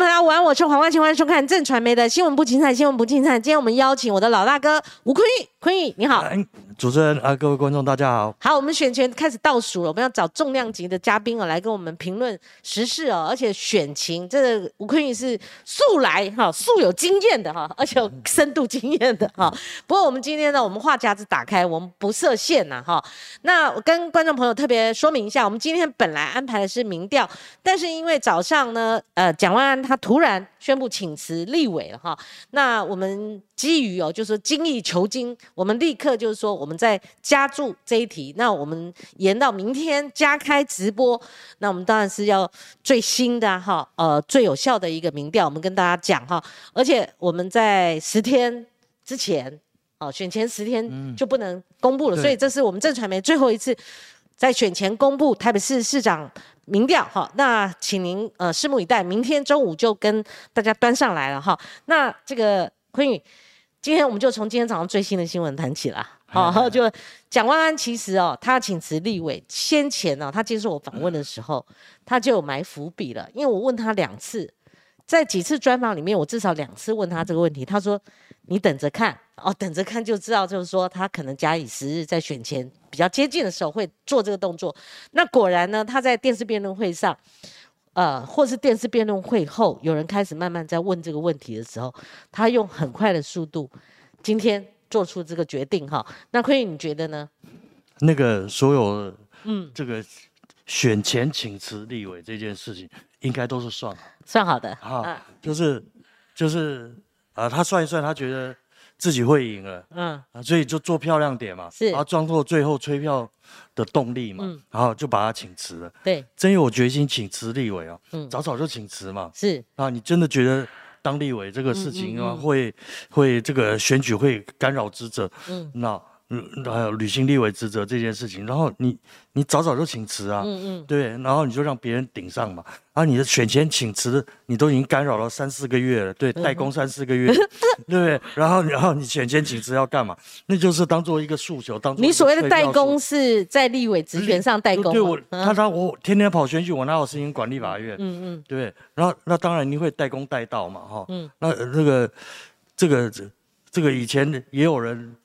朋友，午安，我是黄万清，欢迎收看正传媒的新闻不精彩，新闻不精彩。今天我们邀请我的老大哥吴坤玉，坤玉你好。主持人啊，各位观众，大家好。好，我们选前开始倒数了，我们要找重量级的嘉宾哦，来跟我们评论时事哦，而且选情，这个吴坤玉是素来哈素有经验的哈，而且有深度经验的哈。不过我们今天呢，我们话匣子打开，我们不设限呐哈。那我跟观众朋友特别说明一下，我们今天本来安排的是民调，但是因为早上呢，呃，蒋万安他突然宣布请辞立委了哈，那我们。基于哦，就是精益求精，我们立刻就是说，我们在加注这一题，那我们延到明天加开直播，那我们当然是要最新的哈，呃，最有效的一个民调，我们跟大家讲哈，而且我们在十天之前，哦，选前十天就不能公布了，所以这是我们正传媒最后一次在选前公布台北市市长民调哈，那请您呃拭目以待，明天中午就跟大家端上来了哈，那这个坤宇。今天我们就从今天早上最新的新闻谈起啦，好，就蒋万安其实哦，他请辞立委，先前呢，他接受我访问的时候，他就有埋伏笔了，因为我问他两次，在几次专访里面，我至少两次问他这个问题，他说你等着看，哦，等着看就知道，就是说他可能假以时日，在选前比较接近的时候会做这个动作，那果然呢，他在电视辩论会上。呃，或是电视辩论会后，有人开始慢慢在问这个问题的时候，他用很快的速度，今天做出这个决定哈。那坤宇你觉得呢？那个所有嗯，这个选前请辞立委这件事情，应该都是算好算好的哈，就是就是啊，他算一算，他觉得。自己会赢了，嗯。啊，所以就做漂亮点嘛，是，然后装作最后吹票的动力嘛，嗯，然后就把他请辞了，对，真有决心请辞立委啊，嗯，早早就请辞嘛，是，啊，你真的觉得当立委这个事情啊，会会这个选举会干扰职责，嗯，那。嗯，还有履行立委职责这件事情，然后你你早早就请辞啊，嗯嗯，对，然后你就让别人顶上嘛，然后你的选前请辞，你都已经干扰了三四个月了，对，代工三四个月，对不对？然后然后你选前请辞要干嘛？那就是当做一个诉求，当你所谓的代工是在立委职权上代工，对我他他我天天跑选举，我哪有时间管立法院？嗯嗯，对，然后那当然你会代工代到嘛，哈，嗯，那那个这个这个以前也有人。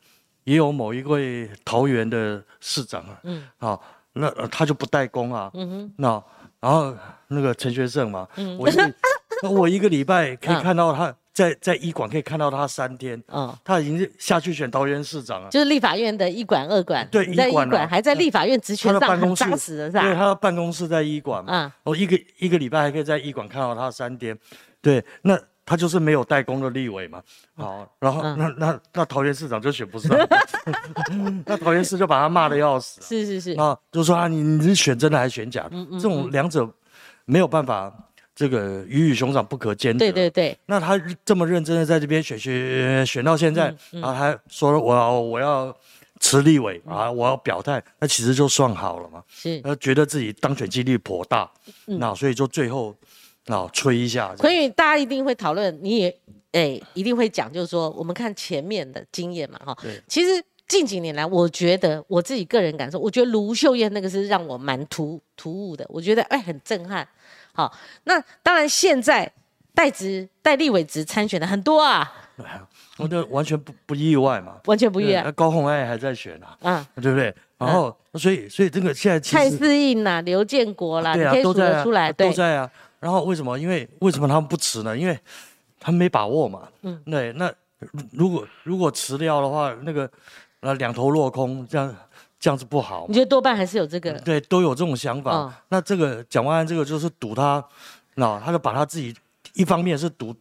也有某一位桃园的市长啊，嗯，好，那他就不代工啊，嗯哼，那然后那个陈学圣嘛，嗯，我 那我一个礼拜可以看到他在在医馆可以看到他三天，啊，他已经下去选桃园市长了，就是立法院的医馆二馆，对，在医馆还在立法院职权上很扎实的是吧？对，他的办公室在医馆嘛，嗯，我一个一个礼拜还可以在医馆看到他三天，对，那。他就是没有代工的立委嘛，好，然后那那那桃园市长就选不上，那桃园市就把他骂的要死，是是是，啊，就说啊，你你是选真的还是选假的？这种两者没有办法，这个鱼与熊掌不可兼得。对对对。那他这么认真的在这边选选选到现在，然后他说我要我要辞立委啊，我要表态，那其实就算好了嘛，是，他觉得自己当选几率颇大，那所以就最后。哦，吹一下。所以，大家一定会讨论，你也哎，一定会讲，就是说，我们看前面的经验嘛，哈。对。其实近几年来，我觉得我自己个人感受，我觉得卢秀燕那个是让我蛮突突兀的，我觉得哎很震撼。好，那当然现在代职、代立委职参选的很多啊。我觉得完全不不意外嘛。完全不意外。高虹安还在选啊，嗯，对不对？然后，所以所以这个现在蔡思应呐、刘建国啦，对啊，都在啊，都在啊。然后为什么？因为为什么他们不辞呢？因为他们没把握嘛。嗯，对。那如果如果辞掉的话，那个呃两头落空，这样这样子不好。你觉得多半还是有这个？对，都有这种想法。那这个蒋万安这个就是赌他，那他就把他自己一方面是赌，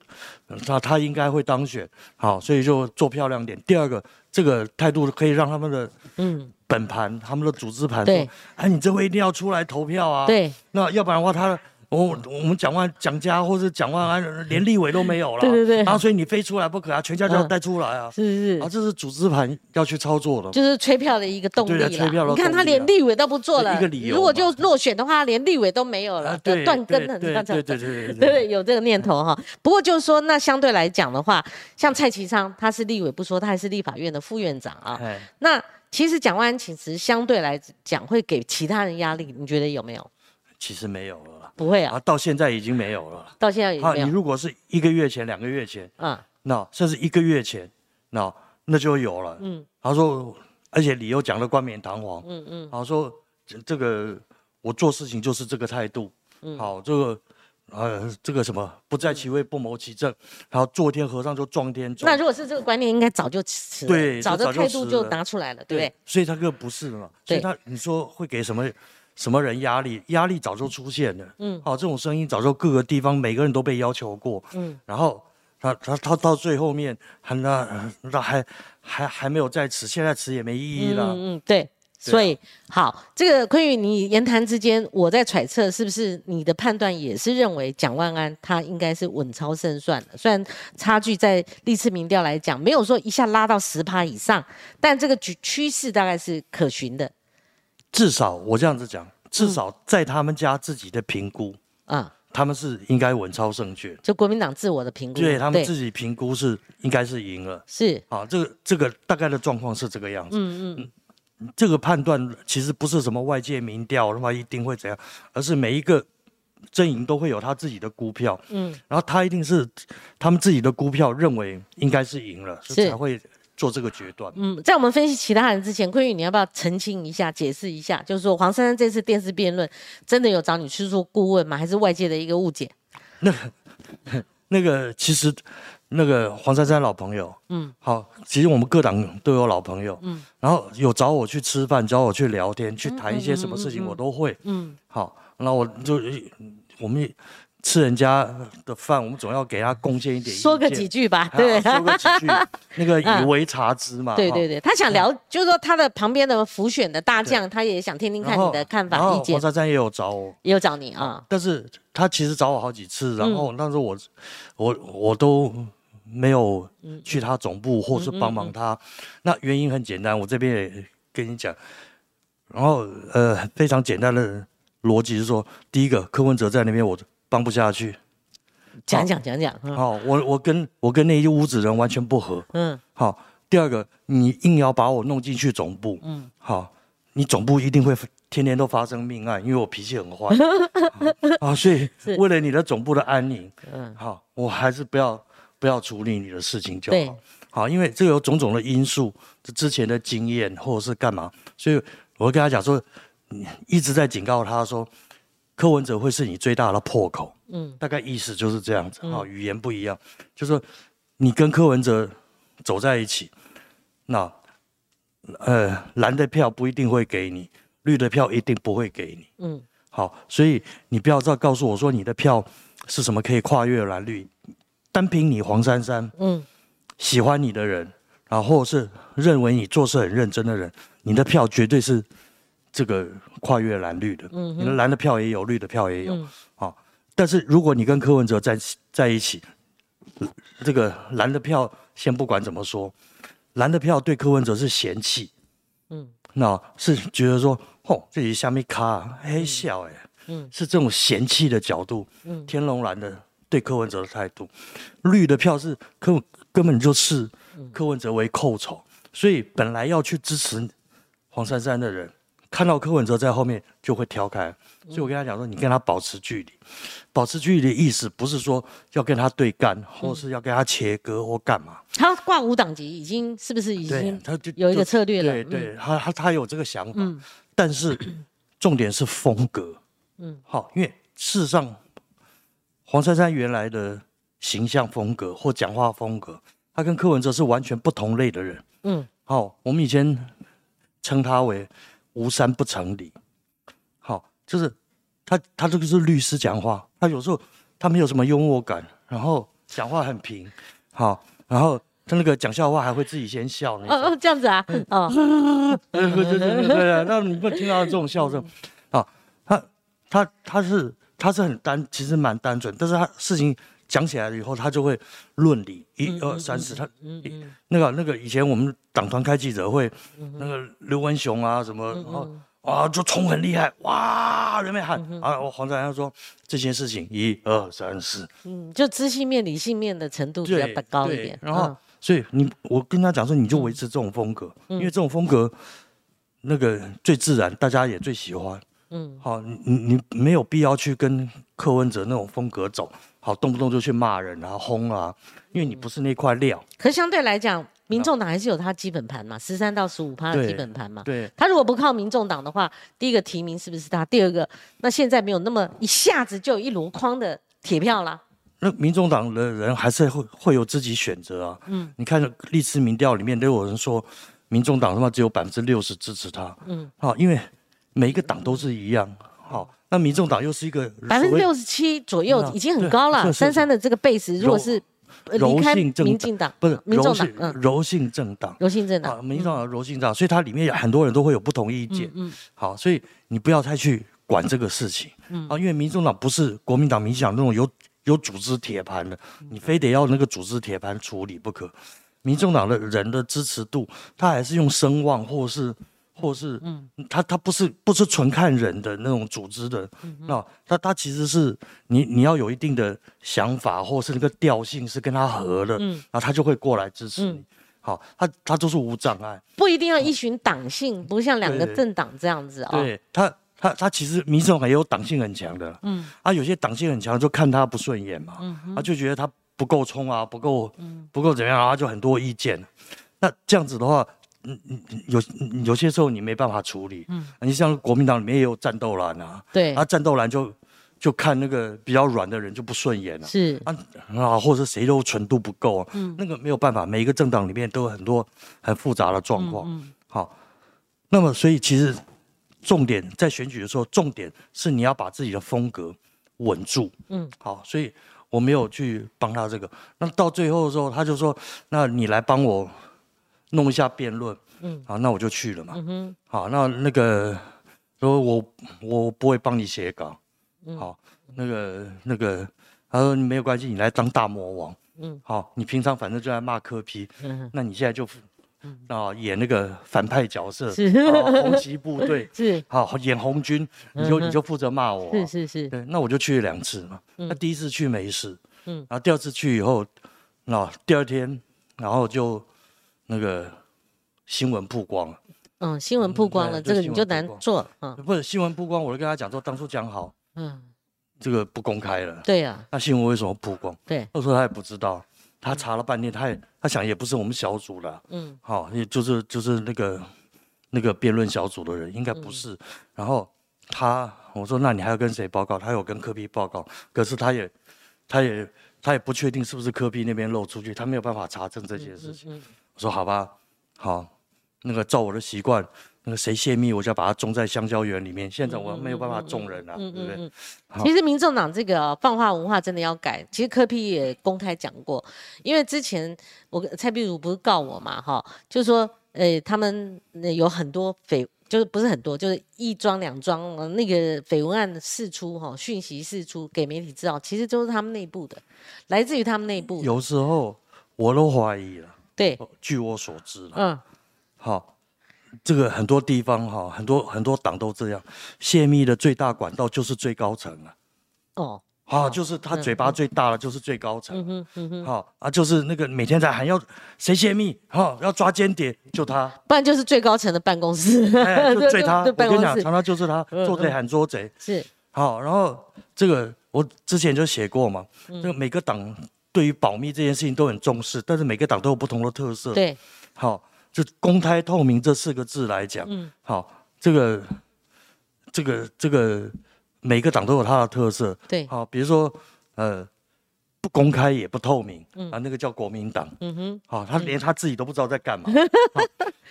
他他应该会当选，好，所以就做漂亮点。第二个，这个态度可以让他们的嗯本盘，他们的组织盘说，哎，你这回一定要出来投票啊。对。那要不然的话，他。我我们蒋万蒋家或者蒋万安连立委都没有了，对对对，然后所以你非出来不可啊，全家就要带出来啊，是是是，啊这是组织盘要去操作的，就是吹票的一个动力了。你看他连立委都不做了，一个理由。如果就落选的话，连立委都没有了，断根了，对对对对对，有这个念头哈。不过就是说，那相对来讲的话，像蔡其昌他是立委不说，他还是立法院的副院长啊。那其实蒋万安请辞相对来讲会给其他人压力，你觉得有没有？其实没有不会啊，啊，到现在已经没有了。到现在也啊，没有。你如果是一个月前、两个月前，嗯那甚至一个月前，那那就有了。嗯他说，而且理由讲的冠冕堂皇。嗯嗯他说这这个我做事情就是这个态度。嗯好，这个呃这个什么不在其位不谋其政，然后做天和尚就撞天钟。那如果是这个观念，应该早就辞了，对早的这早就态度就了拿出来了，对不对？所以他这个不是嘛？所以对他你说会给什么什么人压力？压力早就出现了。嗯好，这种声音早就各个地方每个人都被要求过。嗯然后他他他到最后面，还那那还还还没有在此，现在辞也没意义了。嗯嗯，对。所以好，这个坤宇，你言谈之间，我在揣测，是不是你的判断也是认为蒋万安他应该是稳操胜算的？虽然差距在历次民调来讲没有说一下拉到十趴以上，但这个趋趋势大概是可循的至少我这样子讲，至少在他们家自己的评估，啊、他们是应该稳操胜券。就国民党自我的评估，对他们自己评估是应该是赢了。是。啊，这个这个大概的状况是这个样子。嗯嗯。这个判断其实不是什么外界民调的话一定会怎样，而是每一个阵营都会有他自己的估票，嗯，然后他一定是他们自己的估票认为应该是赢了，所以才会做这个决断。嗯，在我们分析其他人之前，坤宇，你要不要澄清一下、解释一下？就是说，黄珊珊这次电视辩论真的有找你去做顾问吗？还是外界的一个误解？那个 其实那个黄珊珊老朋友，嗯，好，其实我们各党都有老朋友，嗯，然后有找我去吃饭，找我去聊天，去谈一些什么事情，我都会。嗯好，那我就我们吃人家的饭，我们总要给他贡献一点，说个几句吧，啊对。说个几句，那个嗯以为察之嘛。对对对，他想聊，就是说他的旁边的辅选的大将，他也想听听看你的看法、意见黄，珊珊也有找我，也有找你啊。但是他其实找我好几次，然嗯后那时候我我我都没有嗯去他总部或是帮忙他。那原因很简单，我这边也跟你讲。然后呃，非常简单的逻辑是说，第一个柯文哲在那边我帮不下去。讲讲讲讲，嗯。好、我我跟我跟那一屋子人完全不合。嗯。好，第二个，你硬要把我弄进去总部，嗯，好，你总部一定会天天都发生命案，因为我脾气很坏。啊，所以是。为了你的总部的安宁，嗯，好，我还是不要不要处理你的事情就好。好，因为这个有种种的因素，这之前的经验或者是干嘛，所以我会跟他讲说，你一直在警告他说，柯文哲会是你最大的破口。嗯，大概意思就是这样子。哈、语言不一样，就是说你跟柯文哲走在一起，那呃蓝的票不一定会给你，绿的票一定不会给你。嗯，好，所以你不要再告诉我说你的票是什么可以跨越蓝绿，单凭你黄珊珊，嗯，喜欢你的人，然后是认为你做事很认真的人，你的票绝对是这个跨越蓝绿的。嗯你的蓝的票也有，绿的票也有。嗯。好，但是如果你跟柯文哲在在一起，这个蓝的票先不管怎么说，蓝的票对柯文哲是嫌弃，嗯，那是觉得说，哦，这己下面卡黑笑哎，嗯，是这种嫌弃的角度，嗯。天龙蓝的对柯文哲的态度，绿的票是柯根本就视嗯。柯文哲为寇仇，所以本来要去支持黄珊珊的人，看到柯文哲在后面就会挑开，所以我跟他讲说，你跟他保持距离，保持距离的意思不是说要跟他对干，或是要跟他切割或干嘛，他挂五党籍已经是不是已对经，他就有一个策略了？对对，他他他有这个想法，嗯。但是 重点是风格，嗯，好，因为事实上黄珊珊原来的形象风格或讲话风格，他跟柯文哲是完全不同类的人。嗯。好，我们以前称他为无三不成理。好，就是他他这个是律师讲话，他有时候他没有什么幽默感，然后讲话很平，好，然后他那个讲笑话还会自己先笑那种。哦哦这样子啊，哦 对对对对对对，那你不听到这种笑声啊？他他他是他是很单，其实蛮单纯，但是他事情讲起来了以后，他就会论理，一二三四，他那个那个以前我们党团开记者会，那个刘文雄啊什么，然后啊就冲很厉害，哇人们喊啊，我黄珊珊说这件事情一二三四，嗯，就知性面、理性面的程度比较对对高一点。然后嗯。所以你我跟他讲说，你就维持这种风格，因为这种风格那个最自然，大家也最喜欢。嗯，好，你你没有必要去跟柯文哲那种风格走，好，动不动就去骂人啊、轰啊，因为你不是那块料。可相对来讲，民众党还是有他基本盘嘛，十三到十五趴的基本盘嘛。对，他如果不靠民众党的话，第一个提名是不是他？第二个，那现在没有那么一下子就有一箩筐的铁票啦。那民众党的人还是会会有自己选择啊。嗯，你看历次民调里面都有人说，民众党他妈只有百分之六十支持他。嗯，好，因为每一个党都是一样。好，那民众党又是一个百分之六十七左右，已经很高了。三三的这个 base 如果是离开民进党，不是民众党，嗯，柔性政党，柔性政党，民众党柔性政党，所以它里面有很多人都会有不同意见。嗯，好，所以你不要太去管这个事情。嗯，啊，因为民众党不是国民党、民进党那种有。有组织铁盘的，你非得要那个组织铁盘处理不可。民众党的人的支持度，他还是用声望，或是或是，嗯，他他不是不是纯看人的那种组织的，那他他其实是你你要有一定的想法，或是那个调性是跟他合的，嗯，然后他就会过来支持你。好，他他就是无障碍，不一定要依循党性，不像两个政党这样子啊。对他。他他其实民众也有党性很强的，嗯，啊，有些党性很强就看他不顺眼嘛，嗯，他就觉得他不够冲啊，不够，不够怎么样，啊就很多意见。那这样子的话，嗯嗯，有有些时候你没办法处理，嗯，你像国民党里面也有战斗蓝啊，对，啊，战斗蓝就就看那个比较软的人就不顺眼了，是啊啊，或者谁都纯度不够啊，嗯，那个没有办法，每一个政党里面都有很多很复杂的状况，嗯，好，那么所以其实。重点在选举的时候，重点是你要把自己的风格稳住。嗯，好，所以我没有去帮他这个。那到最后的时候，他就说：“那你来帮我弄一下辩论。”嗯，好，那我就去了嘛。嗯哼，好，那那个说我我不会帮你写稿。嗯，好，那个那个他说你没有关系，你来当大魔王。嗯，好，你平常反正就在骂柯批。嗯，那你现在就。啊，演那个反派角色，是。红旗部队，是。好演红军，你就你就负责骂我，是是是，对，那我就去了两次嘛，那第一次去没事，嗯，然后第二次去以后，那第二天，然后就那个新闻曝光了，嗯，新闻曝光了，这个你就难做，嗯，不是新闻曝光，我就跟他讲说，当初讲好，嗯，这个不公开了，对呀，那新闻为什么曝光？对，他说他也不知道。他查了半天，他也他想也不是我们小组的，嗯，好，也就是就是那个那个辩论小组的人，应该不是。然后他我说，那你还要跟谁报告？他有跟科比报告，可是他也他也他也不确定是不是科比那边漏出去，他没有办法查证这件事情。我说好吧，好，那个照我的习惯。那个谁泄密，我就要把它种在香蕉园里面。现在我没有办法种人啊，对不对？其实民众党这个放话文化真的要改。其实柯批也公开讲过，因为之前我蔡壁如不是告我嘛，哈，就说，呃，他们有很多绯，就是不是很多，就是一桩两桩那个绯闻案释出，哈，讯息释出给媒体知道，其实都是他们内部的，来自于他们内部。有时候我都怀疑了。对，据我所知了。嗯，好。这个很多地方哈，很多很多党都这样，泄密的最大管道就是最高层了。哦，好，就是他嘴巴最大的就是最高层。嗯嗯，嗯，好啊，就是那个每天在喊要谁泄密，哈，要抓间谍，就他，不然就是最高层的办公室，就 追他。我跟你讲，常常就是他做贼喊捉贼。是，好，然后这个我之前就写过嘛，这个每个党对于保密这件事情都很重视，但是每个党都有不同的特色。对，好。就公开透明这四个字来讲，嗯，好，这个，这个，这个，每个党都有它的特色，对，好，比如说，呃，不公开也不透明，嗯，啊，那个叫国民党，嗯哼，好，他连他自己都不知道在干嘛，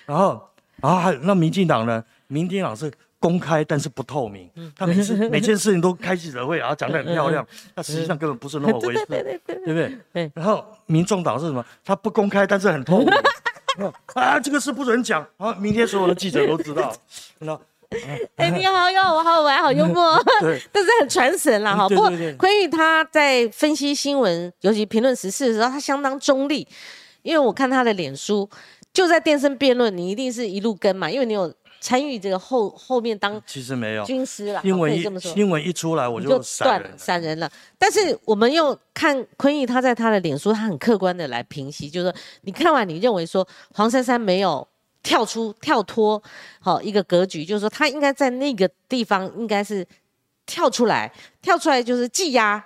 然后，然后还那民进党呢？民进党是公开但是不透明，他每次 每件事情都开记者会，然后讲得很漂亮，那实际上根本不是那么回事，对不对？对，然后民众党是什么？他不公开但是很透明。啊，这个事不准讲啊！明天所有的记者都知道。那，哎，你好，又好好玩，好幽默，对，但是很传神啦，哈。不过坤玉他在分析新闻，尤其评论时事的时候，他相当中立。因为我看他的脸书，就在电声辩论，你一定是一路跟嘛，因为你有。参与这个后后面当其实没有军师了，新闻一新闻一出来我就断散人了。但是我们又看坤义，他在他的脸书，他很客观的来评析，就是说你看完，你认为说黄珊珊没有跳出跳脱好一个格局，就是说他应该在那个地方应该是跳出来，跳出来就是技压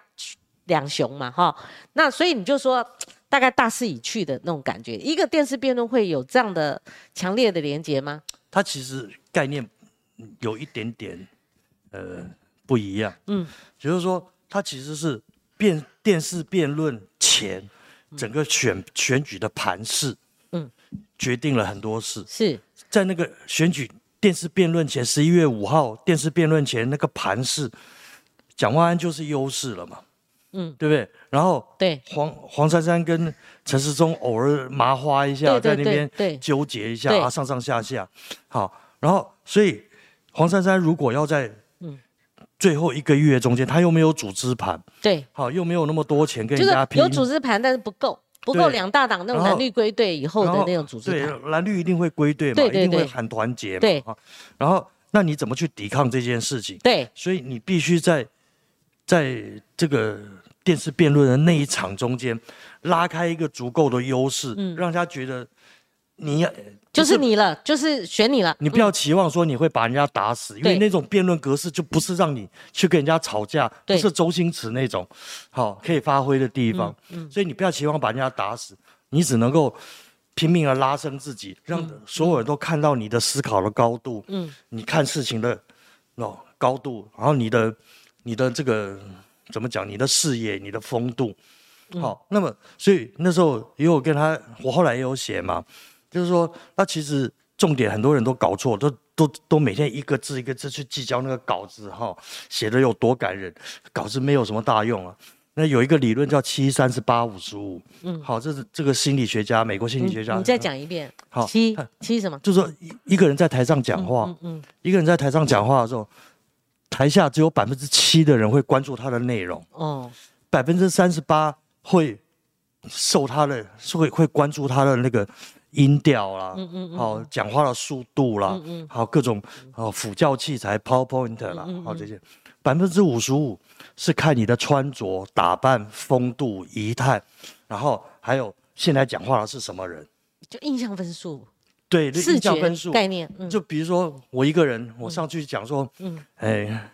两雄嘛哈。那所以你就说大概大势已去的那种感觉，一个电视辩论会有这样的强烈的连接吗？它其实概念有一点点呃不一样，嗯，就是说它其实是辩电视辩论前整个选选举的盘势，嗯，决定了很多事。是。在那个选举电视辩论前，十一月五号电视辩论前那个盘势，蒋万安就是优势了嘛，嗯，对不对？然后对。黄黄珊珊跟陈世忠偶尔麻花一下，在那边纠结一下啊，上上下下，好，然后所以黄珊珊如果要在嗯。最后一个月中间，他又没有组织盘，对，好，又没有那么多钱跟人家拼，有组织盘但是不够，不够两大党那种蓝绿归队以后的那种组织盘，对，蓝绿一定会归队嘛，一定会喊团结嘛，对，然后那你怎么去抵抗这件事情？对，所以你必须在在这个。电视辩论的那一场中间，拉开一个足够的优势，让他觉得你要就是你了，就是选你了。你不要期望说你会把人家打死，因为那种辩论格式就不是让你去跟人家吵架，不是周星驰那种好可以发挥的地方。所以你不要期望把人家打死，你只能够拼命的拉升自己，让所有人都看到你的思考的高度，嗯，你看事情的哦高度，然后你的你的这个。怎么讲？你的视野，你的风度，好。那么，所以那时候也有跟他，我后来也有写嘛，就是说，那其实重点很多人都搞错，都都都每天一个字一个字去计较那个稿子哈，写的有多感人，稿子没有什么大用啊。那有一个理论叫七三十八五十五，嗯，好，这是这个心理学家，美国心理学家，你再讲一遍，好，七七什么？就是说一一个人在台上讲话，嗯，一个人在台上讲话的时候。台下只有百分之七的人会关注他的内容，哦，百分之三十八会受他的，会会关注他的那个音调啦，嗯嗯好，讲话的速度啦，嗯嗯，好，各种哦辅教器材，PowerPoint 啦，好这些，百分之五十五是看你的穿着打扮、风度、仪态，然后还有现在讲话的是什么人，就印象分数。对，印象分数。概念，就比如说我一个人，我上去讲说，嗯，哎，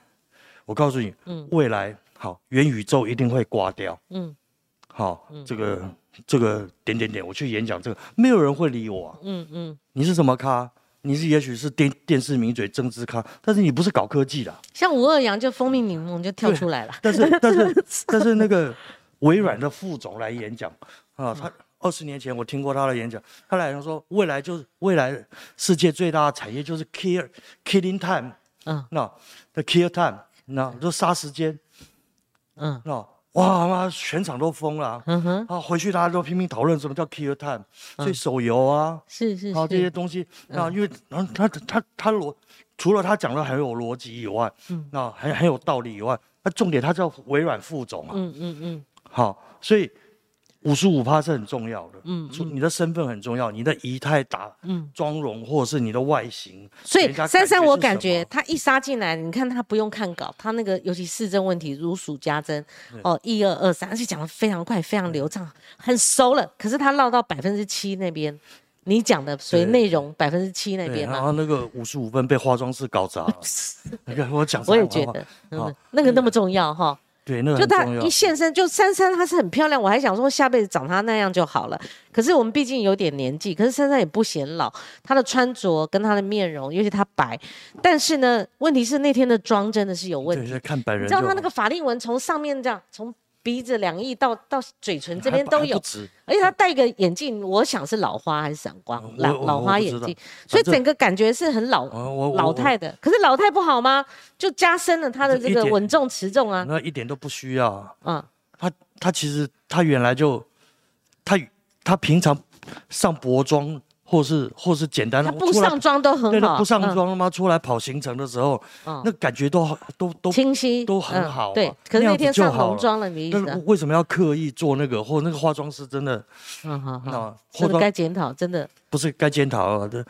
我告诉你，嗯，未来好，元宇宙一定会挂掉，嗯，好，这个这个点点点，我去演讲这个，没有人会理我，嗯嗯，你是什么咖？你是也许是电电视名嘴、政治咖，但是你不是搞科技的。像吴二阳就蜂蜜柠檬就跳出来了，但是但是但是那个微软的副总来演讲啊，他。二十年前我听过他的演讲，他来说未来就是未来世界最大的产业就是 kill killing time，嗯，那 the kill time，那就杀时间，嗯，那哇妈全场都疯了，嗯哼，啊回去大家都拼命讨论什么叫 kill time，所以手游啊，是是，啊这些东西，啊因为然后他他他逻除了他讲的很有逻辑以外，嗯，那很很有道理以外，那重点他叫微软副总啊，嗯嗯嗯，好，所以。五十五趴是很重要的，嗯，你的身份很重要，你的仪态打，嗯，妆容或者是你的外形，所以珊珊，我感觉他一杀进来，你看他不用看稿，他那个尤其市政问题如数家珍，哦，一二二三，而且讲的非常快，非常流畅，很熟了。可是他绕到百分之七那边，你讲的所以内容百分之七那边然后那个五十五分被化妆师搞砸了，那个我讲，我也觉得，嗯，那个那么重要哈。对，那就她一现身，就珊珊她是很漂亮，我还想说下辈子长她那样就好了。可是我们毕竟有点年纪，可是珊珊也不显老，她的穿着跟她的面容，尤其她白，但是呢，问题是那天的妆真的是有问题。看本人，你知道她那个法令纹从上面这样从。鼻子两翼到到嘴唇这边都有，而且他戴个眼镜，我想是老花还是散光，老老花眼镜，所以整个感觉是很老老态的。可是老态不好吗？就加深了他的这个稳重持重啊。那一点都不需要。嗯，他他其实他原来就他他平常上薄妆。或是或是简单的，他不上妆都很好。不上妆了吗出来跑行程的时候，那感觉都都都清晰，都很好。对，可是那天上红妆了，你？为什么要刻意做那个？或那个化妆师真的，嗯好好，真的该检讨，真的不是该检讨啊！这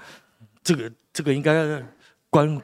这个这个应该关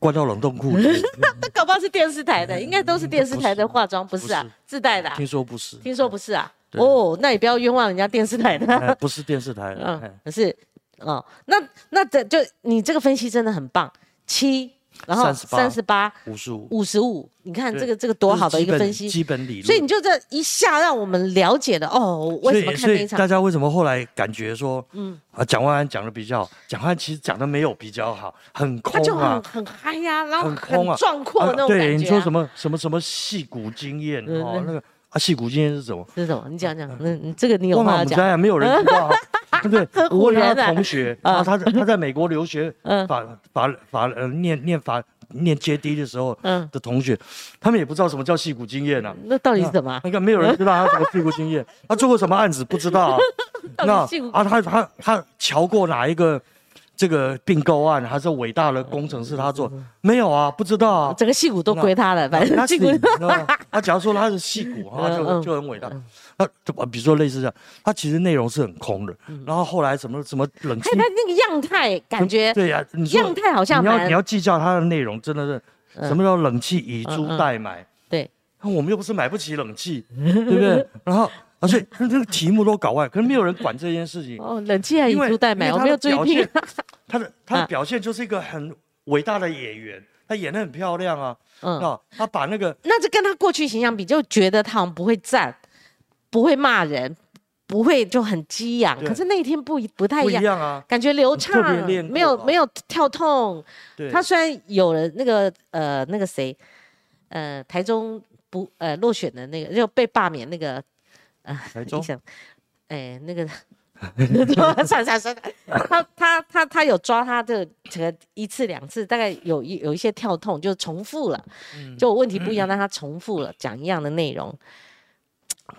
关到冷冻库里。搞不好是电视台的，应该都是电视台的化妆，不是啊？自带的？听说不是，听说不是啊？哦，那也不要冤枉人家电视台的，不是电视台嗯，可是。哦，那那这就你这个分析真的很棒，七，然后38三十八、五十五，五十五，你看这个这个多好的一个分析，基本理论。所以你就这一下让我们了解了哦，为什么看那一场大家为什么后来感觉说，嗯啊，蒋万安讲的比较好，蒋万安其实讲的没有比较好，很空啊很，很嗨呀、然后很啊，壮阔的那种感觉、对，啊。你说什么什么什么戏骨经验哦那个啊，戏骨经验是什么？是什么？你讲讲，嗯，你这个你有话要讲？我们家没有人知道啊，对不对？我问他同学，啊啊，他在他在美国留学 嗯法法法呃念念法念阶低的时候嗯的同学，他们也不知道什么叫戏骨经验啊。那到底是什么？应该没有人知道他什么屁股经验，他做过什么案子不知道啊？到那啊，他他他瞧过哪一个这个并购案，还是伟大的工程师他做？没有啊，不知道啊。整个戏骨都归他了，反正他戏骨他假如说他是戏骨，他就就很伟大。那就比如说类似这样，他其实内容是很空的。嗯然后后来什么什么冷气看他那个样态，感觉对呀，样态好像你要你要计较它的内容，真的是什么叫冷气以租代买？对，那我们又不是买不起冷气，对不对？然后而且那那个题目都搞坏，可是没有人管这件事情。哦，冷气还以租代买，我没有注意听 的表现。他的他啊的表现就是一个很伟大的演员，他演的很漂亮啊。嗯，啊，他把那个那就跟他过去形象比，就觉得他好像不会站，不会骂人，不会就很激昂。可是那一天不一不太一样，啊。感觉流畅没有啊没有跳痛。对，他虽然有了那个呃那个谁，呃台中不呃落选的那个就被罢免那个呃台 中？哎那个 算了算算，他他他他有抓他的这个一次两次，大概有一有一些跳痛，就重复了，嗯就问题不一样，但他重复了讲一样的内容。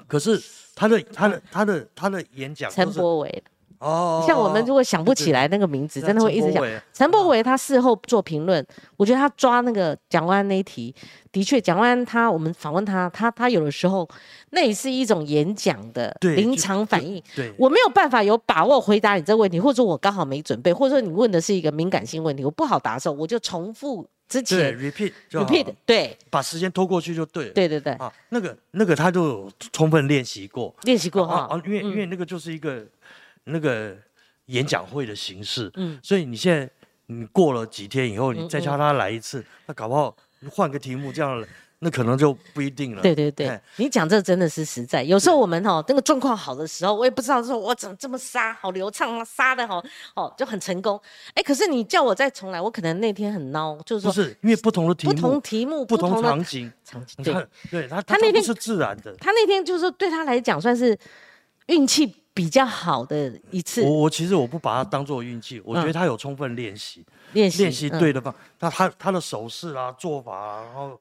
可是他的他的他的他的演讲陈柏伟，哦，像我们如果想不起来那个名字，真的会一直想。陈柏伟他事后做评论，我觉得他抓那个蒋万安那一题，的确，蒋万安他我们访问他，他他有的时候那也是一种演讲的临场反应。对我没有办法有把握回答你这个问题，或者说我刚好没准备，或者说你问的是一个敏感性问题，我不好答的时候，我就重复之对前 repeat 就好 repeat，对把时间拖过去就对了。对对对，啊，那个那个他就有充分练习过。练习过哈，啊啊，因为因为那个就是一个那个演讲会的形式，嗯所以你现在你过了几天以后，你再叫他来一次，那搞不好换个题目这样，那可能就不一定了。对对对哎，你讲这真的是实在。有时候我们哈那个状况好的时候，我也不知道说我怎么这么杀，好流畅啊，杀的好哦就很成功。哎，可是你叫我再重来，我可能那天很孬，就是说不是因为不同的题目不目、同题目、不同场景，场景。对，他对他他那天是自然的。他那天就是说对他来讲算是运气比较好的一次我我其实我不把它当做运气，我觉得嗯他有充分练习，练习，练习嗯对的方，那他他的手势啊、做法啊，然后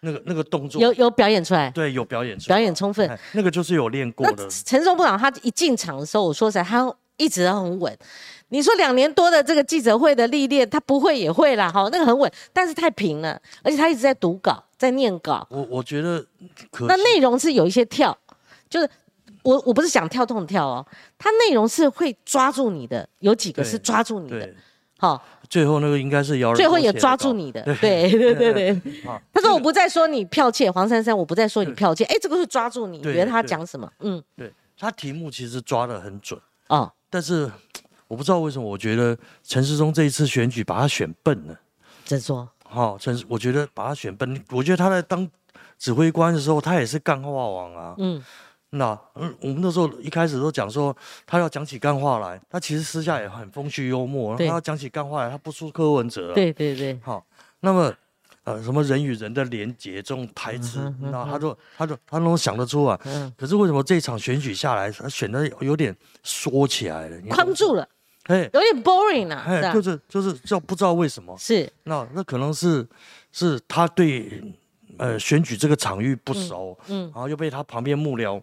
那个那个动作，有有表演出来，对有表演出来表演充分。哎那个就是有练过那的。陈松部长他一进场的时候，我说实在，他一直都很稳。你说两年多的这个记者会的历练，他不会也会啦，哈，那个很稳，但是太平了，而且他一直在读稿，在念稿，我我觉得可那惜内容是有一些跳，就是我我不是想跳动跳哦，它内容是会抓住你的，有几个是抓住你的对，，好，最后那个应该是姚最后也抓住你的，对对对对 他说：“我不再说你剽窃，黄珊珊，我不再说你剽窃。哎，这个是抓住你，你觉得他讲什么？嗯，对他题目其实抓的很准，啊，但是我不知道为什么，我觉得陈世忠这一次选举把他选笨了。怎说？好、陈，我觉得把他选笨，我觉得他在当指挥官的时候，他也是干话王啊。嗯，那嗯，我们那时候一开始都讲说，他要讲起干话来，他其实私下也很风趣幽默，他要讲起干话来，他不输柯文哲了。，对对对，好、那么呃，什么人与人的连结这种台词，那他就他就他能想得出啊。嗯，可是为什么这场选举下来，他选的有点缩起来了？框住了，哎有点 boring 啊，哎，就是就是就不知道为什么。是，那那可能是是他对呃选举这个场域不熟，嗯然后又被他旁边幕僚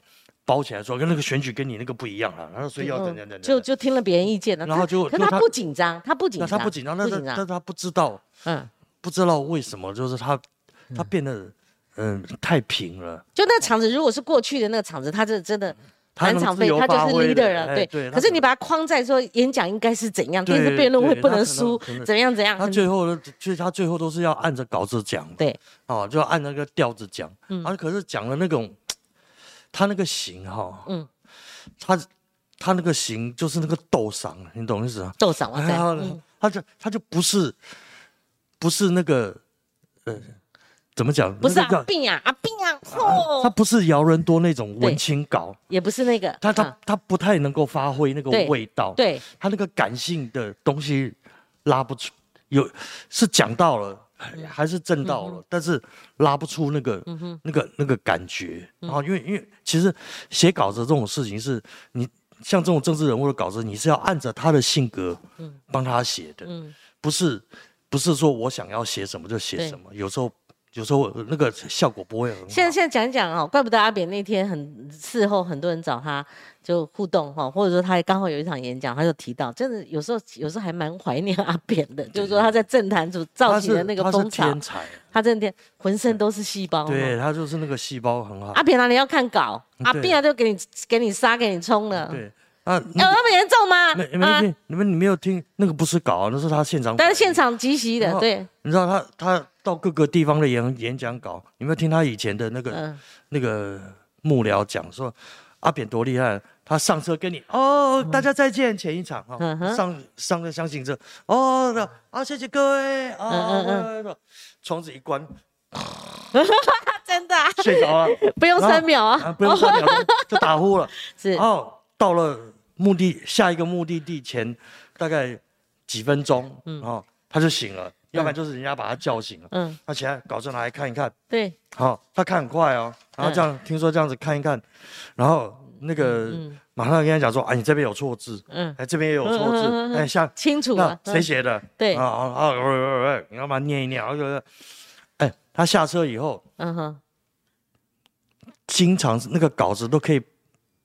包起来说，跟那个选举跟你那个不一样啊，然后所以要怎样怎样怎样，嗯就就听了别人意见了，然后就可他不紧张，他不紧那张，他不紧张，那不紧张，他但他不知道嗯，不知道为什么，就是他他变得嗯、太平了，就那场子如果是过去的那个场子，他这真的。他满场飞，他就是 leader 了，对。可是你把他框在说演讲应该是怎样，电视对辩论会不能能输怎样怎样，他最后呢，其实他最后都是要按着稿子讲，对，哦，就要按那个调子讲，嗯。啊，可是讲的那种，他那个型哈，嗯。他他那个形就是那个斗嗓，你懂意思啊？斗赏哇塞，哎呀嗯，他就他就不是不是那个呃，怎么讲？不是那个阿病啊，阿病啊，他嚯，不是姚人多那种对文青稿，也不是那个，他他啊。他不太能够发挥那个味道，对，他那个感性的东西拉不出，有是讲到了，还是挣到了，但是拉不出那个、那个那个感觉。嗯。然后因为因为其实写稿子这种事情是你像这种政治人物的稿子，你是要按着他的性格帮他写的，嗯。不是不是说我想要写什么就写什么，有时候。有时候那个效果不会很好。现在现在讲一讲哦，怪不得阿扁那天很事后很多人找他就互动哈，或者说他也刚好有一场演讲，他就提到，真的有时候有时候还蛮怀念阿扁的，就是说他在政坛组造起的那个风潮，天才，他真的浑身都是细胞。对，他就是那个细胞很好。阿扁哪里要看稿，阿扁啊就给你给你杀给你冲了，对啊，有那么严重吗？没没听，你们你没有听那个不是稿啊，那是他现场。但是现，场即席的，对，你知道他他到各个地方的演演讲稿，你有没有听他以前的那个、嗯，那个幕僚讲说阿扁多厉害？他上车跟你哦，大家再见，前一场哈、嗯上上了厢型车哦，那啊谢谢各位啊，嗯嗯嗯。窗子一关。真的啊？睡着了。不用三秒啊，啊，不用三秒就打呼了。是。哦，到了目的下一个目的地前大概几分钟，嗯，哦，他就醒了，要不然就是人家把他叫醒了，嗯，他起来稿子拿来看一看，对，好、他看很快哦，然后这样、听说这样子看一看，然后那个、马上跟他讲说，啊，你这边有错字，嗯，哎，这边也有错字，嗯哎，像清楚那了，谁写的？对。啊啊啊！喂喂喂，你要把它念一念，然后就是，哎，他下车以后，嗯哼，经常那个稿子都可以，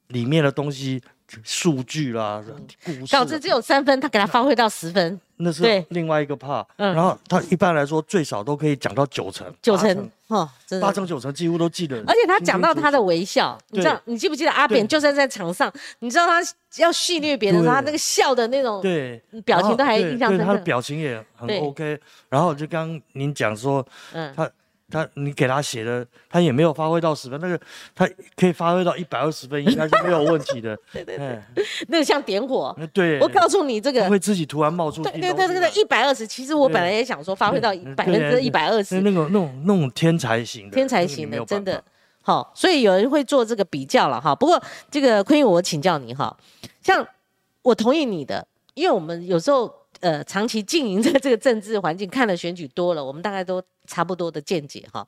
里面的东西、数据啦、故事导致只有三分，他给他发挥到十分，那是对。另外一个 part。嗯。然后他一般来说最少都可以讲到九成，九成，哦，真的。八。成九成几乎都记得。而且他讲到他的微笑，你知道，你记不记得阿扁就算在场上，你知道他要戏虐别人的时候，他那个笑的那种，对。表情都还印象深他的表情也很 OK。然后就刚刚您讲说，嗯，他他你给他写的，他也没有发挥到十分，那个他可以发挥到一百二十分，应该是没有问题的。对 对对，那个像点火。对，我告诉你，这个会自己突然冒出对对对对对，一百二十，其实我本来也想说发挥到嗯百分之一百二那十，那种那种那种天才型的，天才型的，真的。好，所以有人会做这个比较了哈。不过这个坤玉，我请教你哈，像我同意你的，因为我们有时候呃长期经营在这个政治环境，看了选举多了，我们大概都差不多的见解哈。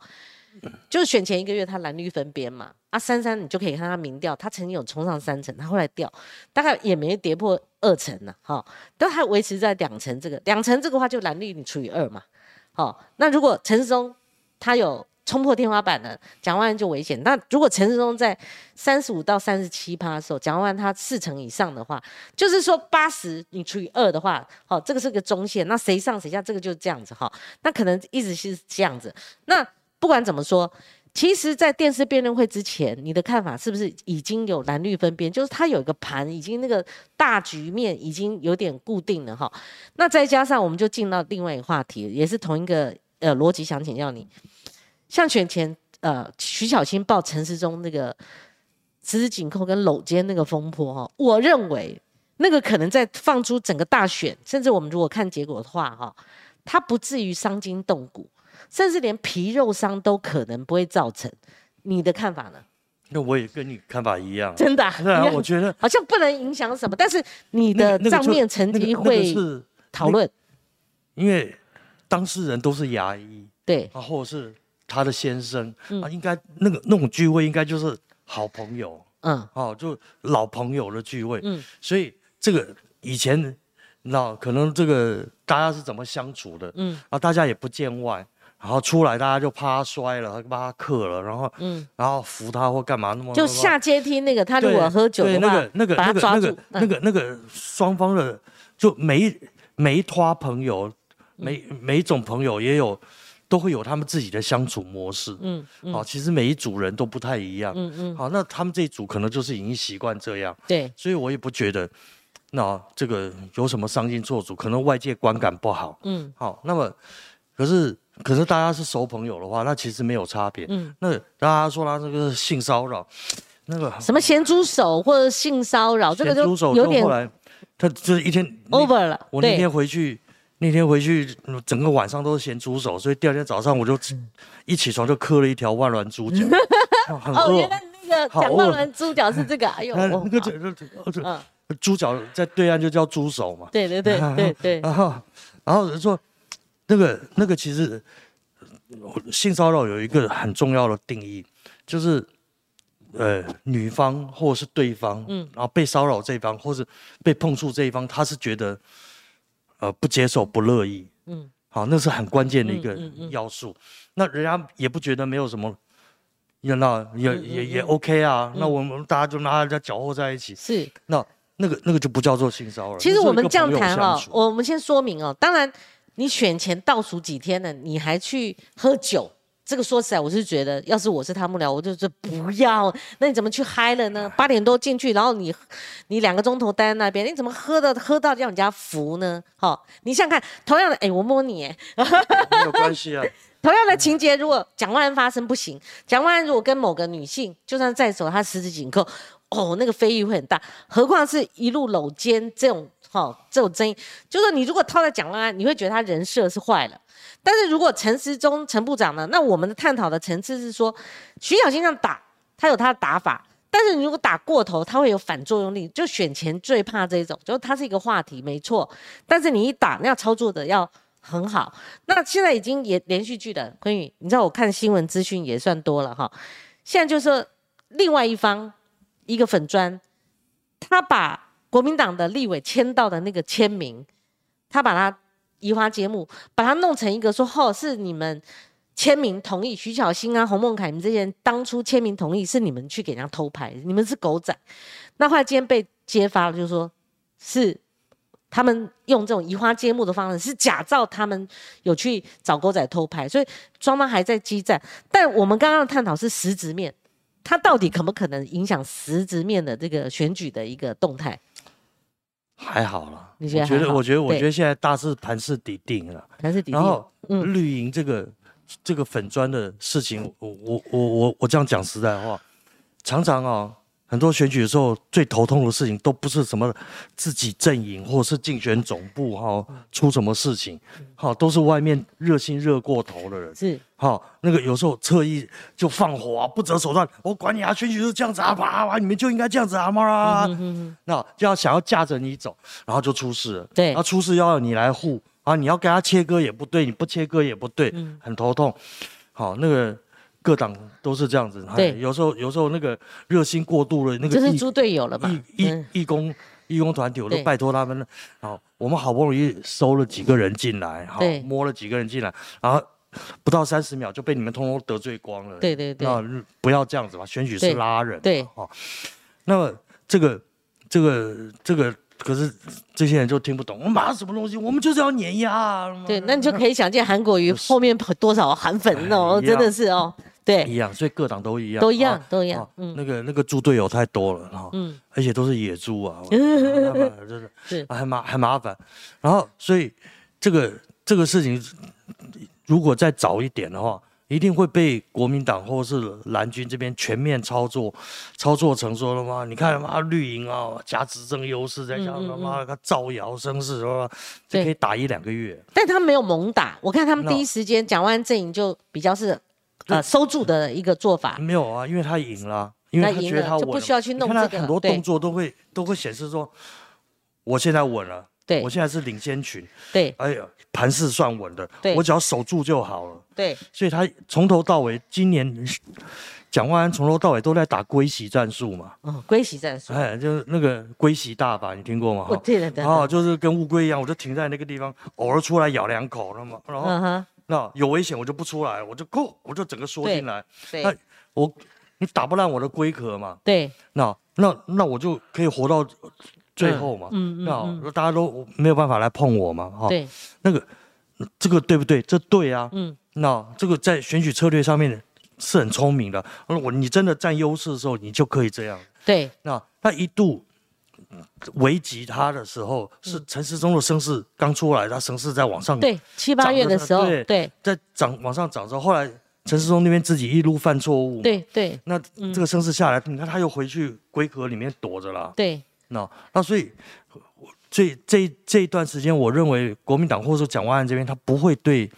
就是选前一个月，他蓝绿分边嘛，啊，三三你就可以看他民调，他曾经有冲上三成，他后来掉，大概也没跌破二成呢，哈，都还维持在两成这个，两成这个话就蓝绿你除以二嘛，好，那如果陈松他有冲破天花板了，蒋万就危险。那如果陈时中在三十五到三十七趴的时候，蒋万他四成以上的话，就是说八十你除以二的话，好，这个是个中线，那谁上谁下，这个就是这样子哈。那可能一直是这样子。那不管怎么说，其实，在电视辩论会之前，你的看法是不是已经有蓝绿分边？就是它有一个盘，已经那个大局面已经有点固定了哈。那再加上，我们就进到另外一个话题，也是同一个呃逻辑，想请教你，像选前呃徐小青报陈时中那个十指紧扣跟搂肩那个风波哈，我认为那个可能在放出整个大选，甚至我们如果看结果的话哈，它不至于伤筋动骨。甚至连皮肉伤都可能不会造成，你的看法呢？那我也跟你看法一样。真的、啊？对啊，我觉得好像不能影响什么，但是你的账面成绩会讨论。因为当事人都是牙医对，啊，或者是他的先生嗯。啊，应该那个那种聚会应该就是好朋友。嗯。哦，就老朋友的聚会。嗯。所以这个以前，你知道，可能这个大家是怎么相处的，嗯。啊，大家也不见外，然后出来大家就怕他摔了，怕他克了，然后嗯，然后扶他或干嘛那么就下阶梯那个，他如果喝酒对的话，那个那个那个那个。嗯那个那个双方的就每一每一拖朋友，每嗯。每一种朋友也有都会有他们自己的相处模式。嗯嗯好，其实每一组人都不太一样。嗯嗯，好，那他们这一组可能就是已经习惯这样，对，所以我也不觉得那这个有什么伤心做主，可能外界观感不好。嗯好，那么可是可是大家是熟朋友的话，那其实没有差别。嗯那大家说他这个性骚扰，那个什么咸猪手或者性骚扰，这个就有点他就是一天 over 了。我那天回去，那天回去嗯整个晚上都是咸猪手，所以第二天早上我就一起床就磕了一条万峦猪脚，哦很哦，原饿。来那个好讲万饿峦猪脚是这个，哎呦，那个这这这嗯，猪脚在对岸就叫猪手嘛。对对对对 对，然后然后说那个那个其实呃性骚扰有一个很重要的定义，就是呃女方或是对方，嗯，然后被骚扰这一方或是被碰触这一方，他是觉得呃不接受不乐意，嗯嗯，好，那是很关键的一个嗯嗯嗯要素。那人家也不觉得没有什么。也那也嗯也也 OK 啊，那我们大家就拿人家搅和在一起，是。那那个那个就不叫做性骚扰。其实我们这样谈哦我们先说明哦，当然你选前倒数几天了，你还去喝酒。这个说起来，我是觉得，要是我是他幕僚，我就说不要。那你怎么去嗨了呢？八点多进去，然后你你两个钟头待在那边，你怎么喝的喝到让人家服呢？好、你想想看，同样的，哎，我摸你，哎 没有关系啊。同样的情节，如果蒋万安发生不行，蒋万安如果跟某个女性，就算在手，他十指紧扣，哦，那个非议会很大。何况是一路搂肩这种，哈、这种争议，就是你如果套在蒋万安，你会觉得他人设是坏了。但是如果陈时中陈部长呢，那我们的探讨的层次是说，徐小新这样打，他有他的打法。但是如果打过头，他会有反作用力。就选前最怕这种，就是它是一个话题，没错。但是你一打，那要操作的要很好。那现在已经也连续剧的坤宇，你知道我看新闻资讯也算多了哈。现在就是说另外一方一个粉砖，他把国民党的立委签到的那个签名，他把它移花接木，把它弄成一个说哦是你们签名同意，徐小新啊、洪孟凯，你们这些人当初签名同意是你们去给人家偷拍，你们是狗仔。那后来今天被揭发了，就是说是他们用这种移花接木的方式，是假造他们有去找狗仔偷拍，所以双方还在激战。但我们刚刚的探讨是实质面，它到底可不可能影响实质面的这个选举的一个动态？还好了，你觉得我觉得，我觉得，我觉得现在大势盘势底定了。盘是底然后嗯。绿营这个这个粉砖的事情，我我我我我这样讲实在话，常常啊，很多选举的时候最头痛的事情都不是什么自己阵营或者是竞选总部哈、出什么事情，好、都是外面热心热过头的人。是好、那个有时候侧翼就放火啊，不择手段，我管你啊，选举就是这样子啊，啪啪，你们就应该这样子啊，嘛、那就要想要架着你走，然后就出事了。对然后出事要你来护啊，你要跟他切割也不对，你不切割也不对，嗯很头痛。好，那个各党都是这样子，对哎有时候有时候那个热心过度了，那个义这是猪队友了嘛？义义嗯义工义工团体，我都拜托他们了。好，我们好不容易收了几个人进来，好对摸了几个人进来，然后不到三十秒就被你们通通得罪光了。对对对那不要这样子嘛，选举是拉人嘛。对哦，那么这个这个这个，可是这些人就听不懂，我们马上什么东西，我们就是要碾压啊。对，那你就可以想见韩国瑜后面多少韩粉哦，真的是哦，对，一样，所以各党都一样，都一样啊都一样啊嗯那个那个猪队友太多了哈，嗯而且都是野猪啊，我真的是很麻很麻烦。然后，所以这个这个事情，如果再早一点的话，一定会被国民党或是蓝军这边全面操作，操作成说了吗？你看妈绿营啊，加执政优势，在加上他妈他造谣生事，是吧？这对可以打一两个月。但他没有猛打，我看他们第一时间讲完阵营就比较是呃收住的一个做法，没有啊，因为他赢了，因为他觉得他稳了就不需要去弄你看他这个很多动作都会都会显示说，我现在稳了，对。我现在是领先群，对。哎呀，盘势算稳的对，我只要守住就好了。对。所以他从头到尾，今年蒋万安从头到尾都在打龟息战术嘛，哦，龟息战术，哎，就是那个龟息大法，你听过吗？我对了对哦，了，就是跟乌龟一样，我就停在那个地方，偶尔出来咬两口，那么，然后、那有危险我就不出来，我就够，我就整个缩进来，对那我你打不烂我的龟壳嘛，对那那那我就可以活到最后嘛，嗯嗯嗯那大家都没有办法来碰我嘛，哈、对，那个这个对不对？这对啊，嗯那这个在选举策略上面是很聪明的。我你真的占优势的时候，你就可以这样。对那他一度危及他的时候，是陈时中的声势刚出来，他声势在往上，对，七八月的时候，对对。在涨往上涨之后，后来陈世忠那边自己一路犯错误，，对对。那这个声势下来，你看他又回去龟壳里面躲着了，对，那那所以。这这这一段时间，我认为国民党或者说蒋万安这边，他不会对，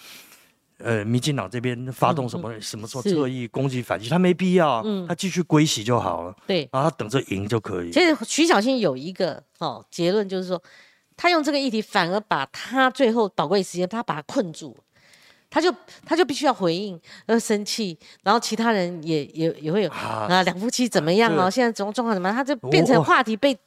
呃，民进党这边发动什么、什么说是侧翼攻击反击，他没必要啊，他继续归洗就好了，对。然后他等着赢就可以。其实徐小新有一个哦结论，就是说他用这个议题反而把他最后宝贵时间，他把他困住，他就他就必须要回应，呃，生气，然后其他人也也也会有啊啊，两夫妻怎么样哦？这个现在状状况怎么样？他就变成我话题被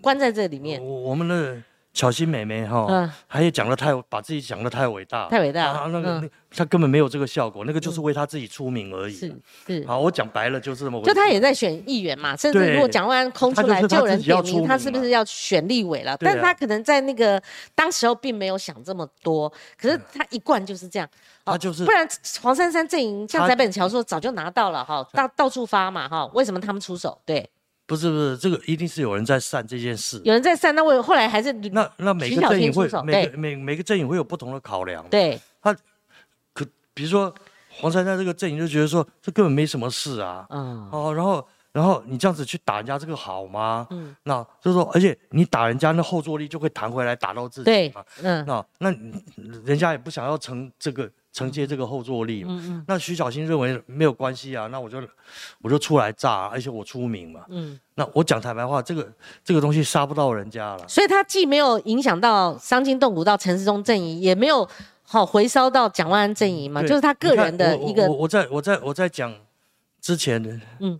关在这里面，我我们的巧心妹妹哈，嗯她也讲的太把自己讲的太伟大，太伟大了啊那个、嗯那她根本没有这个效果，那个就是为她自己出名而已。是是。好，我讲白了就是这么回事。就他也在选议员嘛，甚至对如果蒋万安空出来，他就是他就有人自己要点名他出名嘛是不是要选立委了？对啊但是他可能在那个当时候并没有想这么多，可是他一贯就是这样。哦他就是不然黄珊珊阵营像他翟本桥说早就拿到了哈，到到处发嘛哈，为什么他们出手？对，不是不是这个一定是有人在散这件事。有人在散，那我后来还是那那每个阵营会每个每每个阵营会有不同的考量。对他可比如说黄珊珊这个阵营就觉得说这根本没什么事啊，嗯哦，然后然后你这样子去打人家这个好吗？嗯那就是说，而且你打人家那后坐力就会弹回来打到自己对嘛。嗯那那人家也不想要成这个承接这个后坐力。嗯嗯那徐小新认为没有关系啊，那我就我就出来炸，而且我出名嘛。嗯，那我讲坦白话，这个这个东西杀不到人家了。所以他既没有影响到伤筋动骨到陈世忠阵营，也没有好回烧到蒋万安阵营嘛，就是他个人的一个我我在我在我在讲之前的，嗯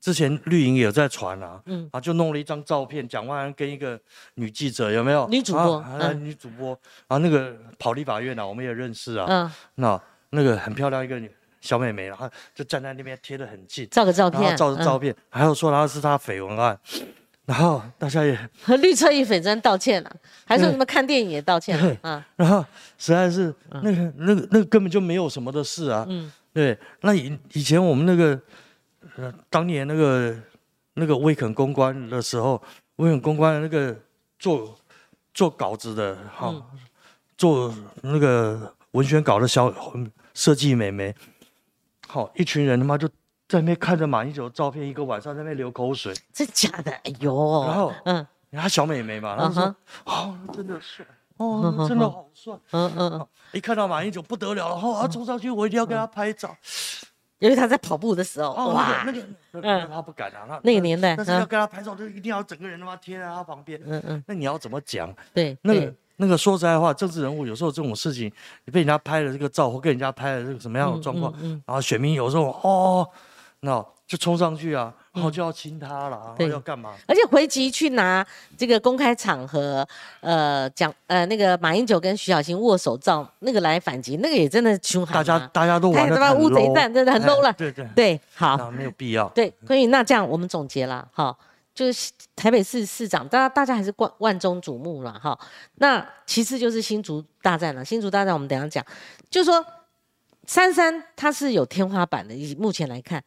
之前绿营也有在传啊，嗯。啊，就弄了一张照片，蒋万安跟一个女记者有没有？女主播啊啊嗯。女主播。啊，那个跑立法院啊，我们也认识啊，嗯。那那个很漂亮一个女小妹妹，然后就站在那边贴得很近，照个照片，照着照片，还有说她是她绯闻案，然后大家也，和绿车一粉砖道歉了，还说对。什么看电影也道歉了对，嗯。然后实在是那个那个那个根本就没有什么的事啊，嗯。对，那以以前我们那个，呃，当年那个那个威肯公关的时候，威肯公关的那个做做稿子的哈、嗯做那个文宣稿的小设计美眉，好、一群人他妈就在那边看着马英九的照片，一个晚上在那边流口水，真假的？哎呦，然后嗯她小美眉嘛，然后说嗯：“哦，真的帅，哦，真的好帅。嗯嗯嗯，一看到马英九不得了了，哦，他冲上去，我一定要跟他拍照。因为他在跑步的时候，哦，哇，那个那个他不敢啊，他那个年代但是要嗯。跟他拍照，就一定要整个人他妈贴在他旁边。嗯嗯，那你要怎么讲？对，那个那个说实在话，政治人物有时候这种事情，你被人家拍了这个照，或跟人家拍了这个什么样的状况，嗯嗯。然后选民有时候哦，那就冲上去啊，然后就要亲他了，然后要干嘛？而且回击去拿这个公开场合，呃，讲呃那个马英九跟徐小新握手照那个来反击，那个也真的凶悍大家啊大家都太他妈玩的很乌贼战真的很 low 了哎对对，对，好，那没有必要。对，所以那这样我们总结了，哈，就是台北市市长，大家大家还是万万众瞩目了，哈。那其次就是新竹大战了，新竹大战我们等一下讲，就是说珊珊她是有天花板的，以目前来看，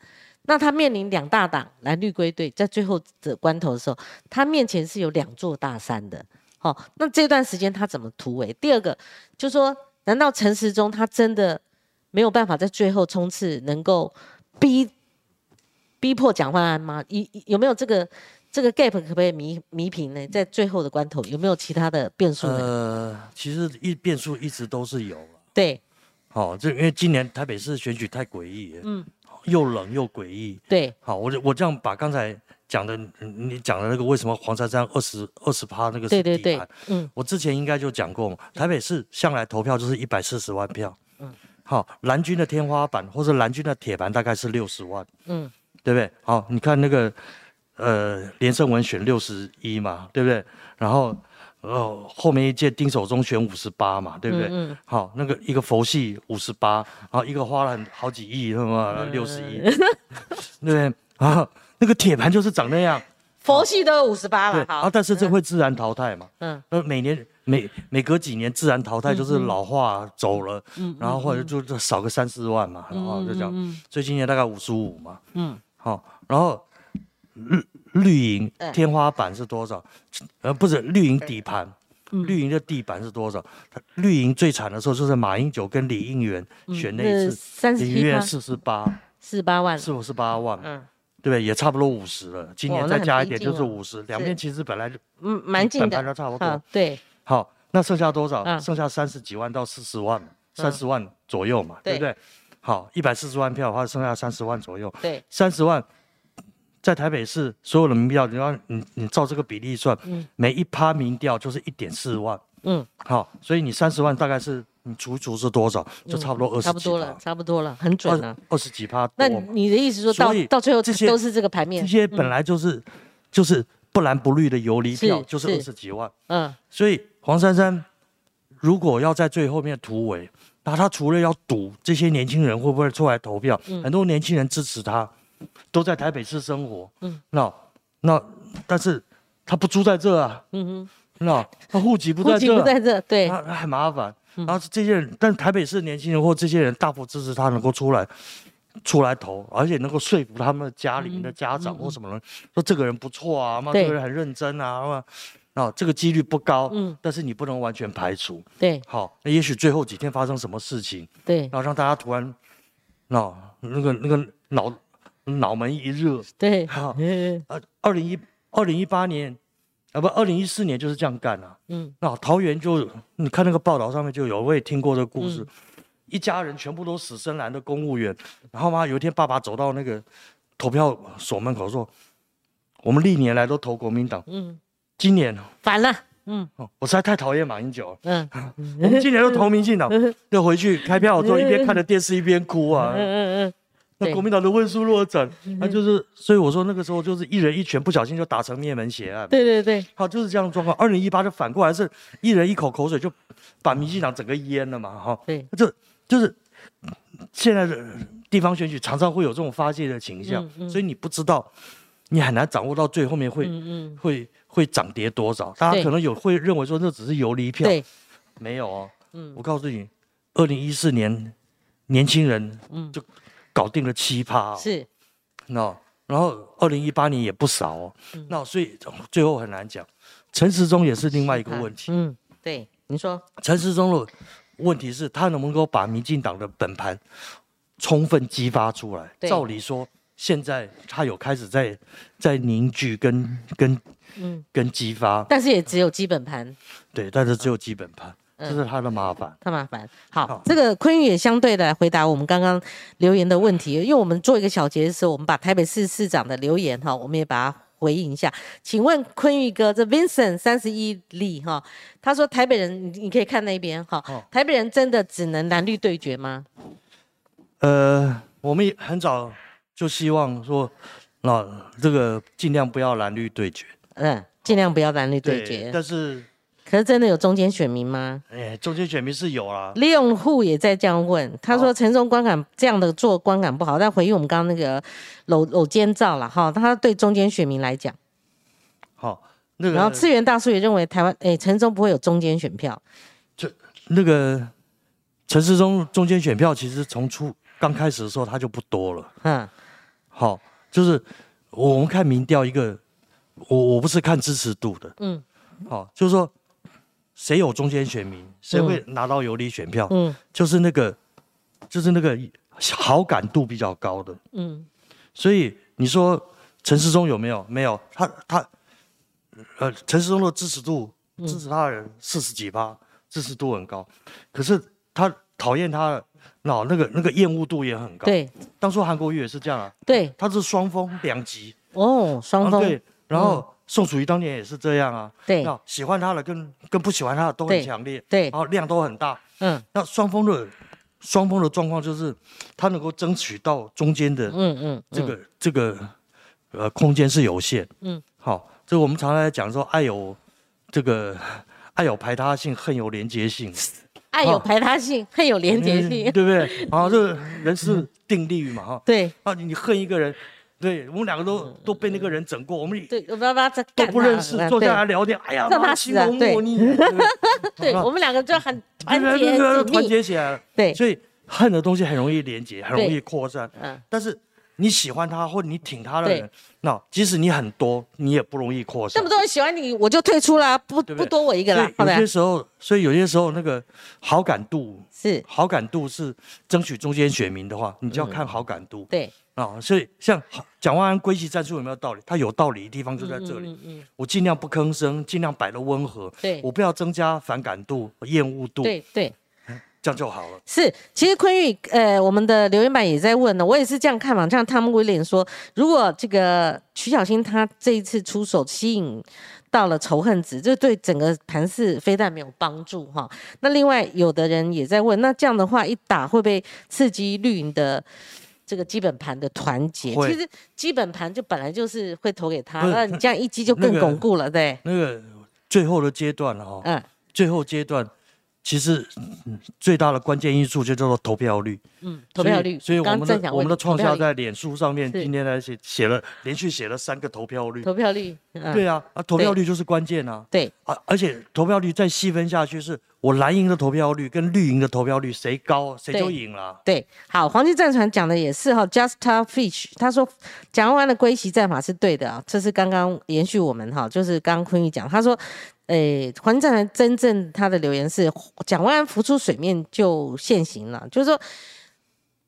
那他面临两大党蓝绿归队，在最后的关头的时候，他面前是有两座大山的，好，那这段时间他怎么突围？第二个就是说，难道陈时中他真的没有办法在最后冲刺能够逼逼迫蒋万安吗？有有没有这个这个 gap 可不可以弥弥平呢？在最后的关头，有没有其他的变数呢？呃，其实一变数一直都是有了。对好、这因为今年台北市选举太诡异了，嗯，又冷又诡异。对，好，我就我这样把刚才讲的，嗯你讲的那个为什么黄珊珊二十二十趴那个对对对是底盘，嗯，我之前应该就讲过嘛，台北市向来投票就是一百四十万票，嗯，好，蓝军的天花板或者蓝军的铁盘大概是六十万，嗯，对不对？好，你看那个呃连胜文选六十一嘛，对不对？然后呃后面一届丁守中选五十八嘛，对不对？嗯好，那个一个佛系五十八，然后一个花了很好几亿，他妈六十一，嗯对不对？啊，那个铁盘就是长那样，佛系都有五十八对了，，好。啊，，但是这会自然淘汰嘛，嗯。呃，每年每每隔几年自然淘汰，就是老化走了，嗯然后或者就就少个三四万嘛，然后就这样，所以今年大概五十五嘛，嗯，好，然后绿绿营嗯。天花板是多少？呃，不是绿营底盘，绿营的地板是多少？它绿营最惨的时候就是马英九跟李应元选那一次，李应元四十八，四十八万，四五十八万，嗯。对不对？也差不多五十了，今年再加一点就是五十，两边其实本来就嗯，蛮近的，都差不多。，啊对。好，那剩下多少？嗯。剩下三十几万到四十万，三十万左右嘛，对。不对对？好，一百四十万票的话，剩下三十万左右。对，三十万，在台北市所有的民调，你要你你照这个比例算，每一趴民调就是一点四万，嗯，好，所以你三十万大概是你除一除是多少？就差不多二十几差不多了，差不多了，很准了二。二十几趴那。你的意思说到到最后这些都是这个牌面这？些本来就是就是不蓝不绿的游离票，就是是二十几万。嗯，所以黄珊珊如果要在最后面突围，那他除了要赌这些年轻人会不会出来投票，嗯很多年轻人支持他，都在台北市生活，嗯。那那但是他不住在这啊，嗯哼，那他户籍不户籍在这啊，不在这，对，那那很麻烦。然后这些人，但台北市年轻人或这些人大幅支持他能够出来出来投，而且能够说服他们的家里面的家长或什么人，说这个人不错啊，妈这个人很认真啊，嘛啊这个几率不高，嗯。但是你不能完全排除。对。好，那也许最后几天发生什么事情，对。然后让大家突然，那那个那个脑脑门一热，对，好，二零一二零一八年，啊不，二零一四年就是这样干啊。嗯，那桃园就你看那个报道上面就有，我也听过这个故嗯。事，一家人全部都死深蓝的公务员，然后嘛有一天爸爸走到那个投票所门口说，我们历年来都投国民党，嗯，今年反了，嗯。哦我实在太讨厌马英九了，嗯。我们今年都投民进党，就回去开票的时候一边看着电视一边哭啊嗯。嗯嗯，对那国民党的问书落枕，那就是，所以我说那个时候就是一人一拳，不小心就打成灭门血案。对对对，好，就是这样的状况。二零一八就反过来是一人一口口水就把民进党整个淹了嘛，哈，对，就就是现在的地方选举常常会有这种发泄的倾向，嗯嗯。所以你不知道，你很难掌握到最后面会、会会涨跌多少。大家可能有会认为说那只是游离票，对，没有哦。嗯。我告诉你，二零一四年年轻人嗯。就搞定了七趴、哦，是，那然后二零一八年也不少哦，嗯。那所以最后很难讲。陈时中也是另外一个问题，嗯，对，你说，陈时中的问题是他能不能够把民进党的本盘充分激发出来？对。照理说，现在他有开始在在凝聚跟跟嗯，跟激发，但是也只有基本盘，对，但是只有基本盘，嗯这是他的麻烦。太麻烦。好好，这个坤玉也相对的来回答我们刚刚留言的问题，因为我们做一个小结的时候，我们把台北市市长的留言哈，我们也把它回应一下。请问坤玉哥，这 Vincent 三十一例哈，他说台北人，你你可以看那边哈，哦台北人真的只能蓝绿对决吗？呃，我们也很早就希望说，那这个尽量不要蓝绿对决，嗯，尽量不要蓝绿对决。但是，可是真的有中间选民吗？哎，中间选民是有啦，利用户也在这样问，他说哦。陈松观感这样的做观感不好，但回应我们刚刚那个搂搂肩照了哈，他对中间选民来讲，好，那个然后次元大叔也认为台湾哎陈松不会有中间选票，那个陈世忠中间选票，其实从初刚开始的时候他就不多了。嗯。好，就是我们看民调一个，我我不是看支持度的，嗯。好，就是说谁有中间选民，谁会拿到有利选票，嗯。就是那个就是那个好感度比较高的。嗯。所以你说陈世忠有没有？没有，他他呃，陈世忠的支持度嗯。支持他的人四十几趴，支持度很高，可是他讨厌他的，那那个那个厌恶度也很高。，对。当初韩国瑜也是这样啊，对。他是双峰两极，哦双峰、啊对，然后宋楚瑜当年也是这样啊，对。那喜欢他的跟跟不喜欢他的都很强烈，对然后量都很大，嗯。那双峰的双峰的状况就是他能够争取到中间的嗯嗯这个、这个呃空间是有限，嗯。嗯，好，这个我们常常在讲说爱有这个爱有排他性，恨有连结性，爱有排他性，恨有连结嗯性，对不对？啊，这人是定律嘛，哈，对。啊，你恨一个人，对我们两个都都被那个人整过，我们对，我们要不要再都不认识，啊坐下对。来聊天，哎呀，让他妈死啊对。形容我你，对 我们两个就很 团对结团，结起来了，对，所以恨的东西很容易连接，很容易扩散。嗯。但是你喜欢他或者你挺他的人，那即使你很多，你也不容易扩散。那么。多人喜欢你，我就退出啦，不不多我一个啦，有些，时候，所以有些时候那个好感度，是，好感度是争取中间选民的话，你嗯就要看好感度。对，啊。所以像蒋万安归期战术有没有道理？他有道理的地方就在这里。嗯嗯，我尽量不吭声，尽量摆的温和，对我不要增加反感度、厌恶度，对对。这样就好了。是，其实坤玉，呃，我们的留言板也在问呢，我也是这样看嘛。像汤姆威廉说，如果这个徐小新他这一次出手吸引到了仇恨值，这对整个盘势非但没有帮助哈。那另外有的人也在问，那这样的话一打会不会刺激绿营的？这个基本盘的团结，其实基本盘就本来就是会投给他，那你这样一击就更那个巩固了，对，那个最后的阶段了哈，嗯。最后阶段其实、嗯最大的关键因素就叫做投票率。嗯，投票率，所以我们的我们的创校在脸书上面今天来写写了连续写了三个投票率。投票率，嗯，对啊，啊投票率就是关键啊。对，啊，而且投票率再细分下去，是我蓝营的投票率跟绿营的投票率谁高谁就对赢了。对，好，黄金战船讲的也是哈，Justa Fish，他说蒋万安的归期战法是对的啊，这是刚刚延续我们哈，就是刚刚坤玉讲，他说，诶，黄金战船真正他的留言是蒋万安浮出水面就现形了，就是说，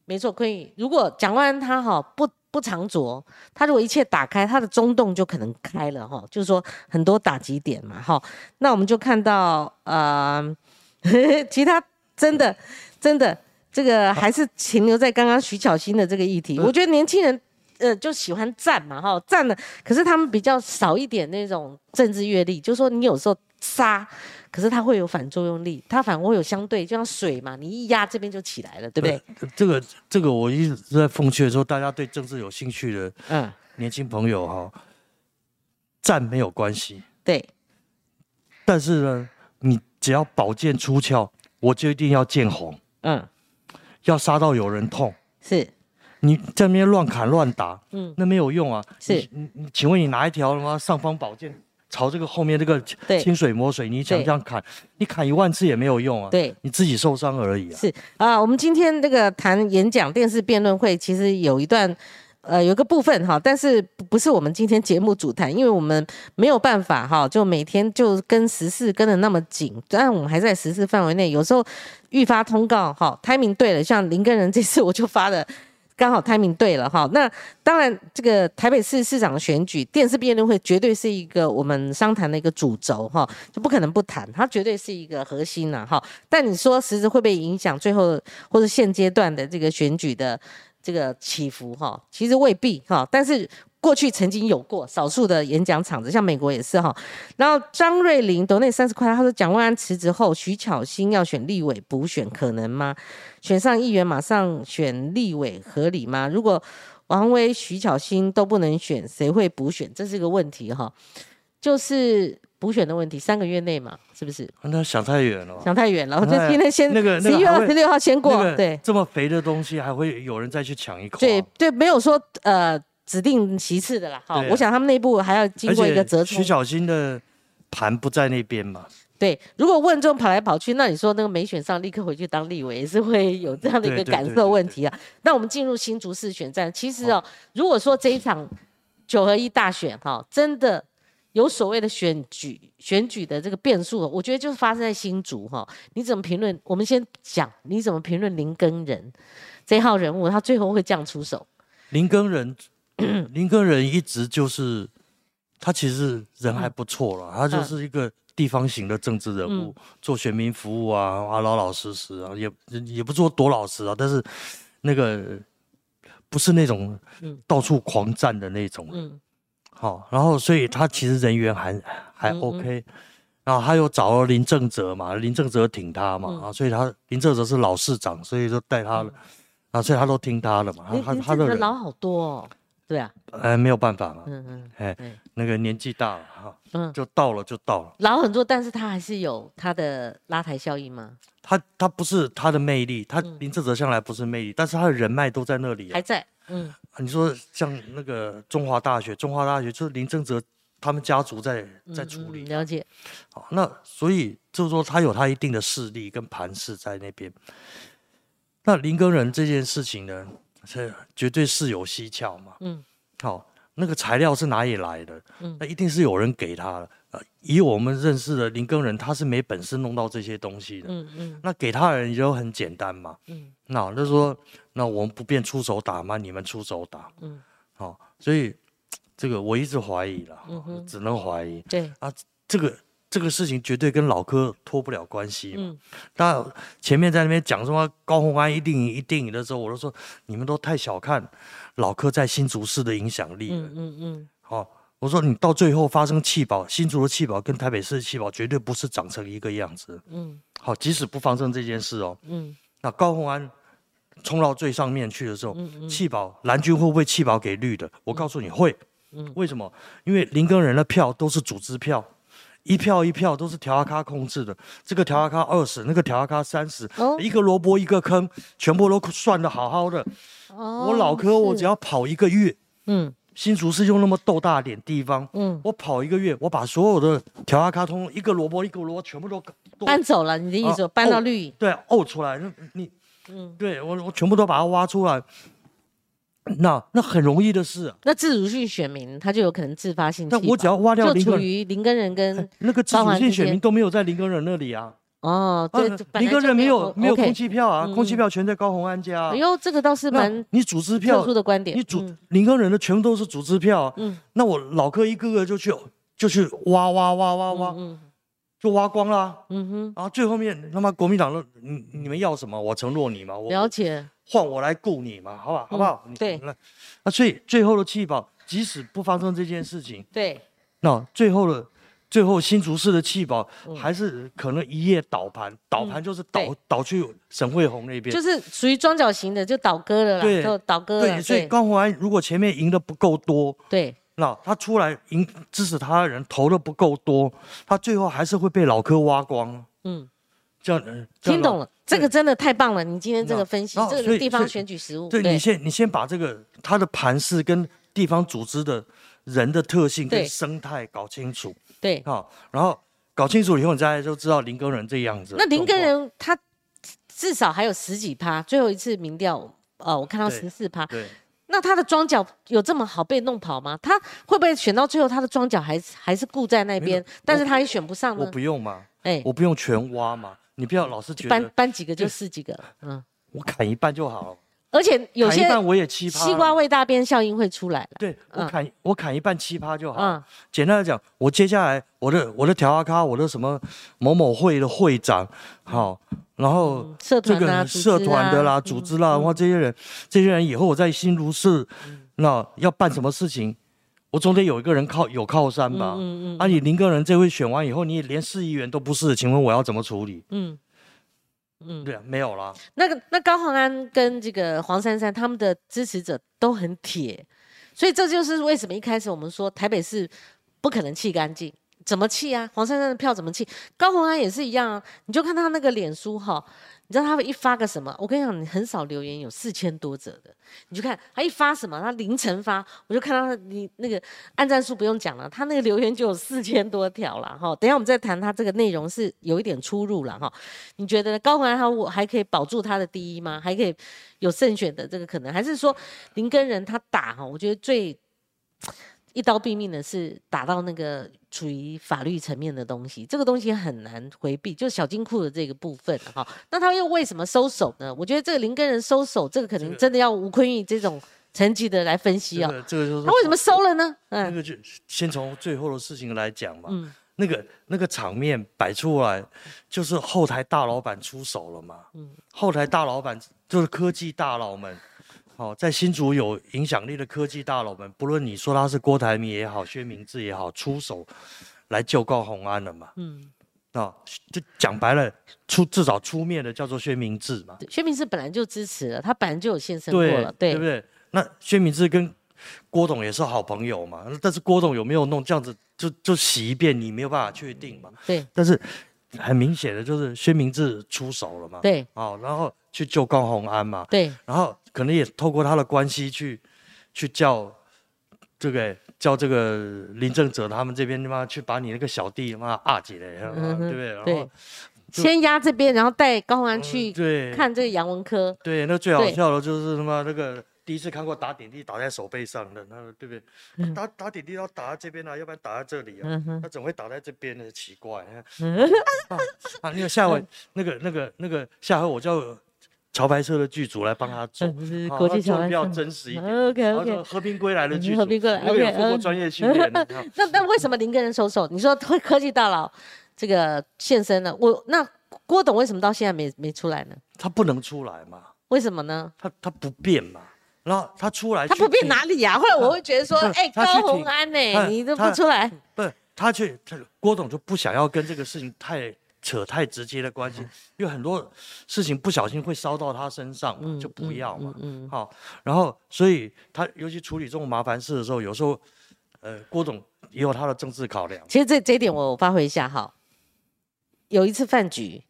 没错，可以，如果蒋万安他哈不不藏拙，他如果一切打开，他的中洞就可能开了哈，就是说很多打击点嘛哈，那我们就看到呃，其他真的真的这个还是停留在刚刚徐巧芯的这个议题。我觉得年轻人呃就喜欢站嘛哈，站了，可是他们比较少一点那种政治阅历，就是说你有时候杀，可是它会有反作用力，它反而会有相对，就像水嘛，你一压这边就起来了，对不对？这个这个我一直在奉劝说，大家对政治有兴趣的嗯，年轻朋友哈，战没有关系，对，但是呢，你只要宝剑出鞘，我就一定要见红，嗯，要杀到有人痛。是你在那边乱砍乱打，嗯嗯，那没有用啊。是你请问你拿一条什么尚方宝剑朝这个后面这个清水磨水，你想对这样砍，你砍一万次也没有用啊。对。你自己受伤而已啊。是啊，我们今天这个谈演讲电视辩论会，其实有一段。呃，有一个部分哈，但是不不是我们今天节目主谈，因为我们没有办法哈，就每天就跟时事跟的那么紧，但我们还在时事范围内。有时候预发通告哈，timing 对了，像林根人这次我就发了，刚好 timing 对了哈。那当然，这个台北市市长的选举电视辩论会绝对是一个我们商谈的一个主轴哈，就不可能不谈，它绝对是一个核心呐哈。但你说实质会不会影响最后或者现阶段的这个选举的这个起伏哈？其实未必哈，但是。过去曾经有过少数的演讲场子，像美国也是哈。然后张瑞麟抖那三十块，他说蒋万安辞职后，徐巧芯要选立委补选可能吗？选上议员马上选立委合理吗？如果王威、徐巧芯都不能选，谁会补选？这是个问题哈，就是补选的问题，三个月内嘛，是不是？那想太远了。想太远了，我就哎今天先那个十一月二十六号先过，那个对这么肥的东西，还会有人再去抢一口啊？对对，没有说呃指定其次的啦，哈，啊我想他们内部还要经过一个折冲徐。小新的盘不在那边嘛？对，如果问中跑来跑去，那你说那个没选上，立刻回去当立委，也是会有这样的一个感受问题啊。那我们进入新竹市选战，其实哦，如果说这一场九合一大选哈、真的有所谓的选举选举的这个变数，我觉得就是发生在新竹哈、你怎么评论？我们先讲你怎么评论林根人这一号人物，他最后会这样出手？林根人，林根人一直就是他其实人还不错了，他就是一个地方型的政治人物，做选民服务啊，啊老老实实啊，也也不说多老实啊，但是那个不是那种到处狂战的那种，嗯好、然后所以他其实人缘还还嗯嗯。OK，、然后他又找了林正哲嘛，林正哲挺他嘛，嗯。啊，所以他林正哲是老市长，所以就带他了，啊，所以他都听他的嘛，林林他他的人老好多哦，对啊，哎没有办法嘛，嗯嗯哎，那个年纪大了哈，嗯，就到了就到了，老很多，但是他还是有他的拉抬效应吗？他他不是他的魅力，他林正哲向来不是魅力，但是他的人脉都在那里、啊还。在，嗯你说像那个中华大学，中华大学就是林正哲他们家族在在处理嗯，了解，好，那所以就是说他有他一定的势力跟盘势在那边。那林根人这件事情呢，是绝对是有蹊跷嘛。嗯，好，那个材料是哪里来的？嗯，那一定是有人给他的。呃，以我们认识的林耕人，他是没本事弄到这些东西的。嗯嗯，那给他的人就很简单嘛。嗯，那就说，那我们不便出手打嘛？你们出手打。嗯，好，所以这个我一直怀疑了，只能怀疑。对啊，这个。这个事情绝对跟老柯脱不了关系嘛。那前面在那边讲什么高鸿安一定赢一定赢的时候，我都说你们都太小看老柯在新竹市的影响力了。嗯嗯嗯。好，我说你到最后发生弃保，新竹的弃保跟台北市的弃保绝对不是长成一个样子。嗯。好，即使不发生这件事哦。嗯。那高鸿安冲到最上面去的时候，弃保蓝军会不会弃保给绿的？我告诉你会。嗯。为什么？因为林根人的票都是组织票。一票一票都是调阿卡控制的，这个调阿卡二十，那个调阿卡三十，一个萝卜一个坑，全部都算的好好的。我老柯，我只要跑一个月，嗯，新竹是用那么豆大点地方，嗯，我跑一个月，我把所有的调阿卡通一个萝卜一个萝卜全部都搬走了。你的意思搬到绿？对，沤出来，你，嗯，对我我全部都把它挖出来。那那很容易的事。那自主性选民他就有可能自发性。但我只要挖掉林根，就处于林根人跟那个自主性选民都没有在林根人那里啊。哦，对，林根人没有没有空气票啊，空气票全在高鸿安家。哎呦，这个倒是蛮你组织票特殊的观点。你组林根人的全部都是组织票。嗯。那我老哥一个个就去就去挖挖挖挖挖，就挖光了。嗯哼。然后最后面他妈国民党说你你们要什么？我承诺你嘛。我了解。换我来雇你嘛，好不好？好不好？对，那所以最后的气保，即使不发生这件事情，对，那最后的最后新竹市的气保还是可能一夜倒盘，倒盘就是倒倒去沈惠红那边，就是属于庄脚型的，就倒戈了啦，就倒戈了。对，所以高鸿安如果前面赢的不够多，对，那他出来赢支持他的人投的不够多，他最后还是会被老柯挖光。嗯。这样，听懂了，这个真的太棒了！你今天这个分析，这个地方选举实务，对你先，你先把这个他的盘势跟地方组织的人的特性跟生态搞清楚，对，好，然后搞清楚以后，你再就知道林根人这样子。那林根人他至少还有十几趴，最后一次民调，呃，我看到十四趴，对，那他的庄脚有这么好被弄跑吗？他会不会选到最后，他的庄脚还是还是固在那边，但是他也选不上呢？我不用嘛，哎，我不用全挖嘛。你不要老是觉得搬搬几个就是几个，嗯，我砍一半就好了。而且有些我也七西瓜味大边效应会出来了。对，我砍我砍一半奇葩就好。嗯，简单来讲，我接下来我的我的调阿咖，我的什么某某会的会长，好，然后社团啊、社团的啦、组织啦，然后这些人，这些人以后我在新竹市，那要办什么事情？我总得有一个人靠有靠山吧？嗯嗯。啊，你林个人这回选完以后，你连市议员都不是，请问我要怎么处理？嗯嗯，对啊，没有了。那个那高鸿安跟这个黄珊珊他们的支持者都很铁，所以这就是为什么一开始我们说台北市不可能弃干净，怎么弃啊？黄珊珊的票怎么弃？高鸿安也是一样啊，你就看他那个脸书哈。你知道他一发个什么？我跟你讲，你很少留言有四千多则的。你就看他一发什么，他凌晨发，我就看到你那个按赞数不用讲了，他那个留言就有四千多条了哈。等下我们再谈他这个内容是有一点出入了哈。你觉得高安他我还可以保住他的第一吗？还可以有胜选的这个可能？还是说林根人他打哈？我觉得最。一刀毙命的是打到那个处于法律层面的东西，这个东西很难回避，就是小金库的这个部分哈。那他又为什么收手呢？我觉得这个林根人收手，这个可能真的要吴坤玉这种层级的来分析哦。这个就是他为什么收了呢？嗯，那个就先从最后的事情来讲嘛。嗯，那个那个场面摆出来，就是后台大老板出手了嘛。嗯，后台大老板就是科技大佬们。好，在新竹有影响力的科技大佬们，不论你说他是郭台铭也好，薛明志也好，出手来救高鸿安了嘛？嗯，啊，就讲白了，出至少出面的叫做薛明志嘛。薛明志本来就支持了，他本来就有现身过了，对不对？那薛明志跟郭董也是好朋友嘛，但是郭董有没有弄这样子，就就洗一遍，你没有办法确定嘛。对，但是很明显的就是薛明志出手了嘛。对，哦，然后去救高鸿安嘛。对，然后。可能也透过他的关系去，去叫这个叫这个林正哲他们这边他妈去把你那个小弟他妈二姐嘞，对不对？然后先压这边，然后带高宏安去看这个杨文科。对，那最好笑的就是他妈那个第一次看过打点滴打在手背上的，那对不对？打打点滴要打在这边啊，要不然打在这里啊，那怎么会打在这边呢？奇怪。啊，那个下回那个那个那个下回我叫桥牌社的剧组来帮他做，国际桥牌比较真实一点。OK OK。和平归来的剧组，和平归来有受过专业训练。那那为什么林根人收手？你说会科技大佬这个现身了，我那郭董为什么到现在没没出来呢？他不能出来嘛？为什么呢？他他不变嘛？然后他出来，他不变哪里呀？后来我会觉得说，哎，高红安呢，你都不出来，不，他去，他郭董就不想要跟这个事情太扯太直接的关系，因为很多事情不小心会烧到他身上嘛，就不要嘛。嗯，好，然后所以他尤其处理这种麻烦事的时候，有时候，呃，郭总也有他的政治考量。其实这这一点我发挥一下哈，有一次饭局，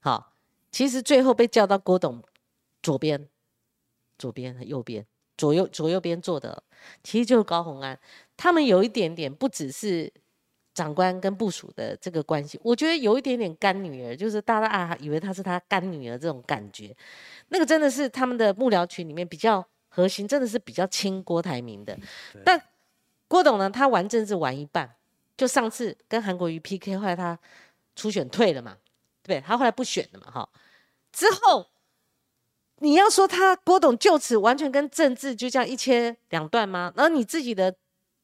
好，其实最后被叫到郭董左边。左边和右边，左右左右边坐的，其实就是高红安。他们有一点点不只是长官跟部署的这个关系，我觉得有一点点干女儿，就是大家啊以为她是他干女儿这种感觉。那个真的是他们的幕僚群里面比较核心，真的是比较亲郭台铭的。但郭董呢，他玩政治玩一半，就上次跟韩国瑜 PK，后来他初选退了嘛，对他后来不选了嘛，哈，之后。你要说他郭董就此完全跟政治就这样一切两断吗？然后你自己的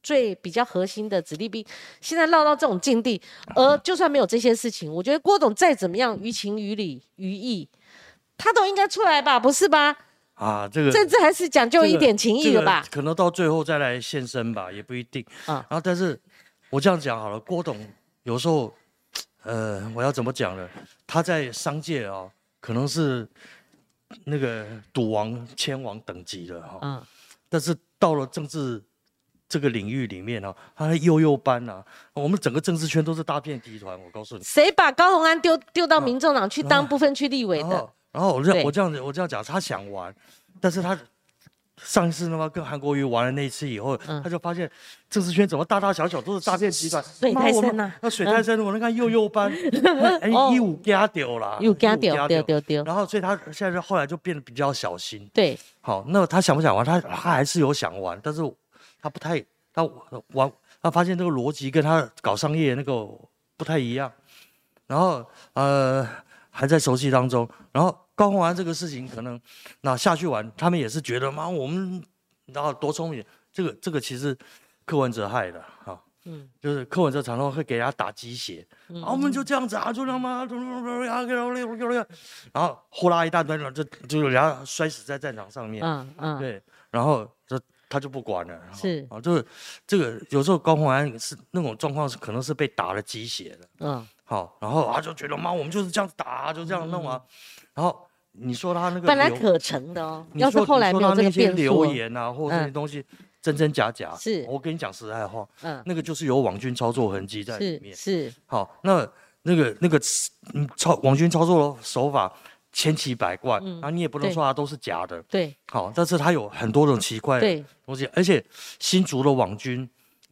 最比较核心的子弟兵，现在落到这种境地，而就算没有这些事情，我觉得郭董再怎么样于情于理于义，他都应该出来吧，不是吧？啊，这个政治还是讲究一点情义的吧？可能到最后再来现身吧，也不一定。啊，然后但是我这样讲好了，郭董有时候，呃，我要怎么讲呢？他在商界啊，可能是。那个赌王、千王等级的哈，嗯，但是到了政治这个领域里面呢，他的幼幼班呐，我们整个政治圈都是大片集团。我告诉你，谁把高鸿安丢丢到民众党去当部分区立委的？然后我这样我这样子我这样讲，他想玩，但是他。上一次他妈跟韩国瑜玩了那一次以后，他就发现政治圈怎么大大小小都是诈骗集团，水太深呐，那水太深，我那看幼幼班，哎，一五加丢了，又加丢丢丢丢，然后所以他现在后来就变得比较小心。对，好，那他想不想玩？他他还是有想玩，但是他不太他玩，他发现这个逻辑跟他搞商业那个不太一样，然后呃还在熟悉当中，然后。高洪安这个事情，可能那下去玩，他们也是觉得妈，我们然后多聪明。这个这个其实柯文哲害的哈，嗯，就是柯文哲常常会给人家打鸡血，啊，我们就这样子啊，就那么，然后呼啦一大堆，就就人家摔死在战场上面，嗯嗯，对，然后就他就不管了，是。啊，就是这个有时候高洪安是那种状况是可能是被打了鸡血的，嗯，好，然后他就觉得妈，我们就是这样打，就这样弄啊。然后你说他那个本来可成的哦，要是后来没有这个变留言啊，或者这些东西真真假假，是。我跟你讲实在话，嗯，那个就是有网军操作痕迹在里面，是好，那那个那个嗯操网军操作的手法千奇百怪，然后你也不能说它都是假的，对，好，但是它有很多种奇怪的东西，而且新竹的网军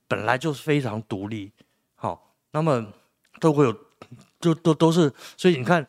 本来就是非常独立，好，那么都会有，就都都是，所以你看。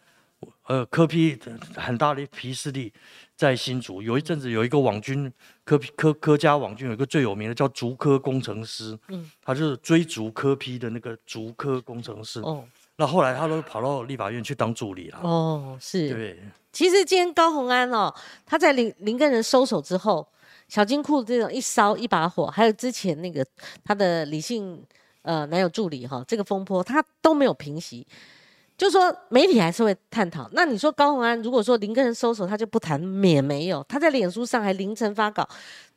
呃，科批很大的批势力在新竹，有一阵子有一个网军科批科科家网军有一个最有名的叫竹科工程师，嗯，他就是追逐科批的那个竹科工程师。哦，那后来他都跑到立法院去当助理了。哦，是。对。其实今天高鸿安哦，他在林林根人收手之后，小金库这种一烧一把火，还有之前那个他的理性呃男友助理哈，这个风波他都没有平息。就说媒体还是会探讨。那你说高鸿安如果说林根人收手，他就不谈，免没有。他在脸书上还凌晨发稿。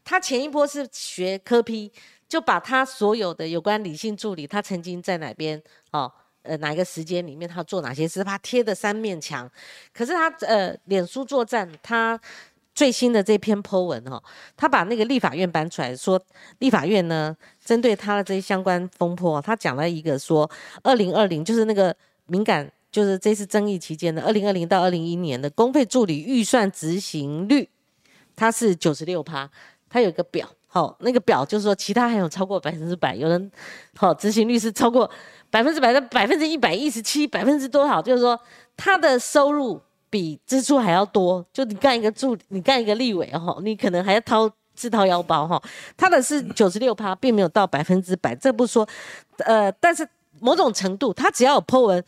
他前一波是学科批，就把他所有的有关理性助理，他曾经在哪边，哦，呃，哪一个时间里面他做哪些事，他贴的三面墙。可是他呃，脸书作战，他最新的这篇 po 文哈，他把那个立法院搬出来，说立法院呢，针对他的这些相关风波，他讲了一个说，二零二零就是那个敏感。就是这次争议期间的二零二零到二零一年的公费助理预算执行率，它是九十六趴，它有一个表，好，那个表就是说其他还有超过百分之百，有人好执行率是超过百分之百的百分之一百一十七，百分之多少？就是说他的收入。比支出还要多。就你干一个助，你干一个立委哈，你可能还要掏自掏腰包哈。他的是九十六趴，并没有到百分之百，这不说，呃，但是某种程度，他只要有 po 文。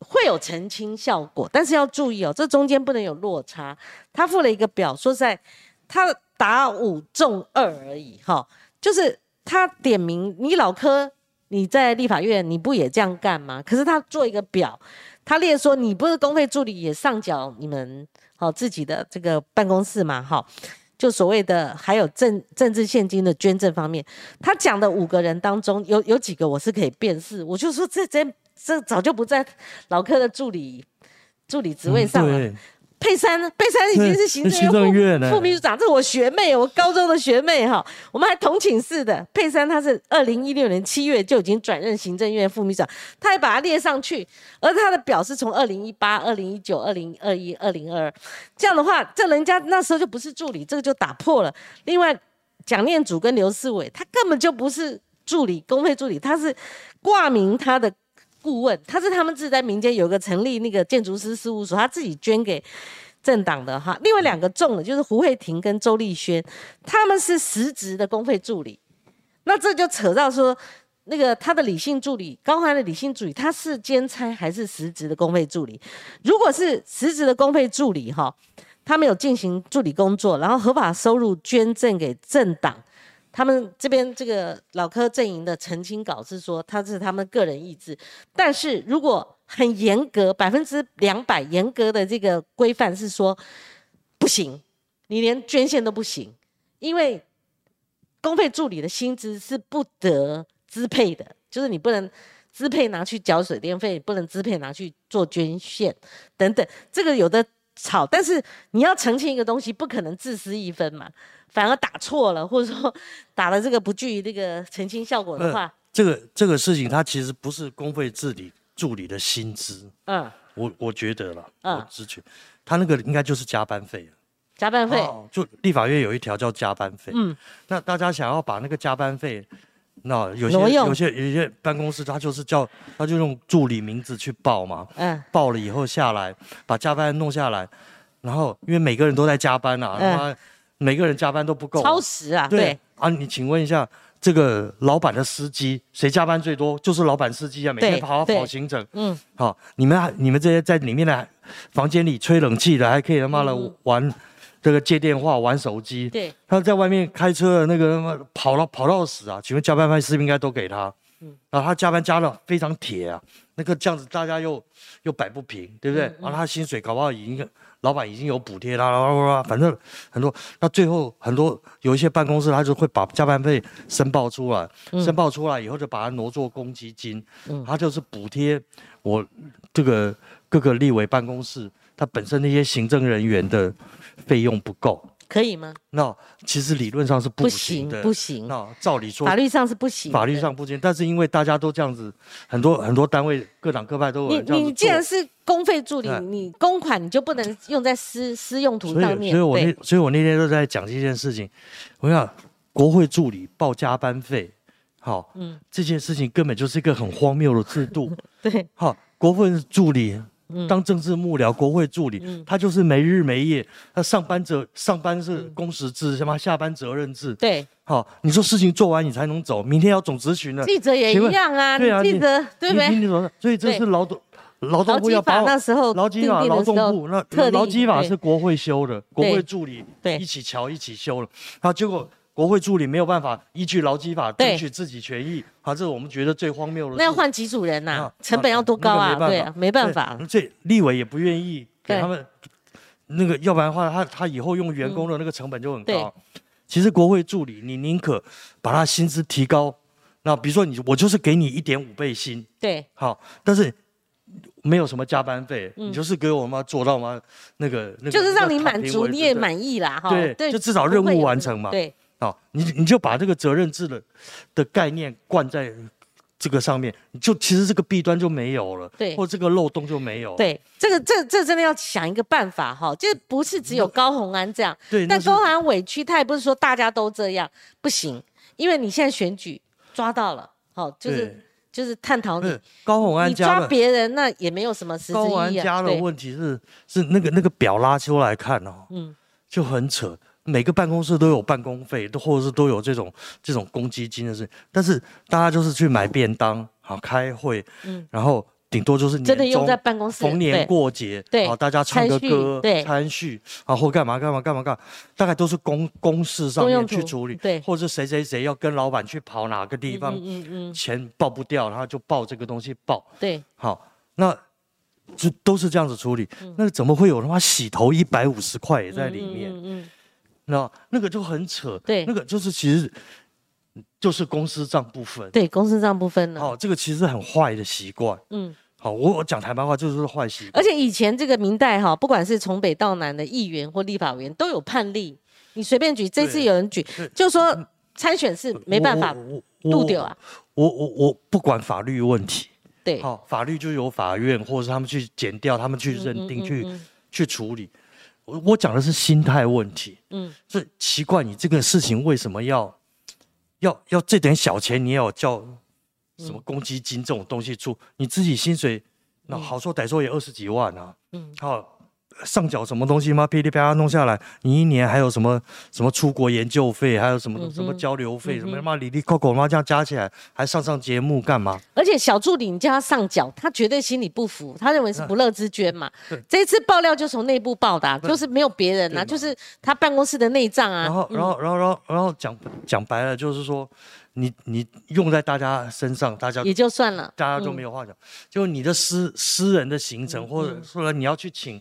会有澄清效果，但是要注意哦，这中间不能有落差。他附了一个表，说在他打五中二而已，哈，就是他点名你老柯，你在立法院你不也这样干吗？可是他做一个表，他列说你不是公费助理也上缴你们好自己的这个办公室嘛，哈，就所谓的还有政政治现金的捐赠方面，他讲的五个人当中有有几个我是可以辨识，我就说这这。这早就不在老柯的助理助理职位上了。佩珊，佩珊已经是行政院副秘书长，这是我学妹，我高中的学妹哈。我们还同寝室的。佩珊，她是二零一六年七月就已经转任行政院副秘书长，她还把它列上去。而她的表是从二零一八、二零一九、二零二一、二零二二，这样的话，这人家那时候就不是助理，这个就打破了。另外，蒋念祖跟刘思伟，他根本就不是助理，公费助理，他是挂名他的。顾问，他是他们自己在民间有个成立那个建筑师事务所，他自己捐给政党的哈。另外两个中的就是胡慧婷跟周丽轩，他们是实职的公费助理。那这就扯到说，那个他的理性助理高寒的理性助理，他是兼差还是实职的公费助理？如果是实职的公费助理哈，他没有进行助理工作，然后合法收入捐赠给政党。他们这边这个老科阵营的澄清稿是说，他是他们个人意志，但是如果很严格百分之两百严格的这个规范是说不行，你连捐献都不行，因为公费助理的薪资是不得支配的，就是你不能支配拿去缴水电费，不能支配拿去做捐献等等，这个有的吵，但是你要澄清一个东西，不可能自私一分嘛。反而打错了，或者说 打了这个不具于这个澄清效果的话，这个这个事情它其实不是公费治理助理的薪资，嗯，我我觉得了，我之前，他那个应该就是加班费加班费，就立法院有一条叫加班费，嗯，那大家想要把那个加班费，那有些有些有些办公室他就是叫他就用助理名字去报嘛，嗯，报了以后下来把加班弄下来，然后因为每个人都在加班呐，嗯。每个人加班都不够，超时啊！对啊，你请问一下，这个老板的司机谁加班最多？就是老板司机啊，每天跑跑行程。嗯，好，你们你们这些在里面的房间里吹冷气的，还可以他妈的玩这个接电话、玩手机。对，他在外面开车的那个他妈跑到跑到死啊！请问加班费是不是应该都给他？嗯，然后他加班加的非常铁啊，那个这样子大家又又摆不平，对不对？然后他薪水搞不好已经。老板已经有补贴啦，反正很多。那最后很多有一些办公室，他就会把加班费申报出来，申报出来以后就把它挪作公积金，他就是补贴我这个各个立委办公室，他本身那些行政人员的费用不够。可以吗？那其实理论上是不行的，不行。那照理说，法律上是不行，法律上不行。但是因为大家都这样子，很多很多单位各党各派都有你你既然是公费助理，你公款你就不能用在私私用途上面。所以，所以我那所以我那天都在讲这件事情。我想，国会助理报加班费，好，嗯，这件事情根本就是一个很荒谬的制度。对，好，国会助理。当政治幕僚、国会助理，他就是没日没夜。他上班责上班是工时制，什么下班责任制。对，好，你说事情做完你才能走，明天要总执行了。记者也一样啊，对啊，记者对不对？所以这是劳动劳动部要把那时候劳基法劳动部那劳基法是国会修的，国会助理一起瞧一起修了，然后结果。国会助理没有办法依据劳基法争取自己权益，啊，这是我们觉得最荒谬的。那要换几组人呐？成本要多高啊？对啊，没办法。这立委也不愿意给他们那个，要不然的话，他他以后用员工的那个成本就很高。其实国会助理，你宁可把他薪资提高，那比如说你，我就是给你一点五倍薪。对。好，但是没有什么加班费，你就是给我妈做到吗？那个那个，就是让你满足，你也满意啦，哈。对，就至少任务完成嘛。对。哦，你你就把这个责任制的的概念灌在这个上面，你就其实这个弊端就没有了，对，或这个漏洞就没有。对，这个这这真的要想一个办法哈，就不是只有高红安这样，对，但高红安委屈，他也不是说大家都这样，不行，因为你现在选举抓到了，好，就是。就是探讨你，高鸿安你抓别人，那也没有什么实质高鸿安意义啊。家的，问题是是那个那个表拉出来看哦，嗯就很扯。每个办公室都有办公费，都或者是都有这种这种公积金的事，但是大家就是去买便当，好开会，嗯。然后顶多就是真的用在办公室，逢年对过节，对好大家唱个歌，对。餐叙啊，或干嘛干嘛干嘛干嘛，大概都是公公事上面去处理，对。或者是谁谁谁要跟老板去跑哪个地方，嗯嗯嗯，钱报不掉，然后就报这个东西报，对，好，那就都是这样子处理，嗯。那怎么会有他妈洗头一百五十块也在里面？嗯嗯嗯那那个就很扯，对。那个就是其实就是公司账不分，对，公司账不分了。好，这个其实很坏的习惯，嗯，好，我我讲台湾话就是坏习惯。而。且以前这个明代哈，不管是从北到南的议员或立法委员都有判例，你随便举，这次有人举，就说参选是没办法我我度掉啊。我我我不管法律问题，对，好，法律就由法院或者是他们去检调，他们去认定，去嗯。去处理。我我讲的是心态问题，嗯，所以奇怪，你这个事情为什么要要要这点小钱，你也要叫什么公积金这种东西出？你自己薪水那好说歹说也二十几万啊，嗯嗯，好上缴什么东西吗？噼里啪啦弄下来，你一年还有什么什么出国研究费，还有什么、嗯什么交流费，什么他妈里里扣扣妈这样加起来，还上上节目干嘛？而且小助理你叫他上缴，他绝对心里不服，他认为是不乐之捐嘛对。这次爆料就从内部报的啊，就是没有别人啊，就是他办公室的内账啊。然后，然后，然后，然后，然后讲讲白了，就是说，你你用在大家身上，大家也就算了，大家都没有话讲。就你的私私人的行嗯程，或者说你要去请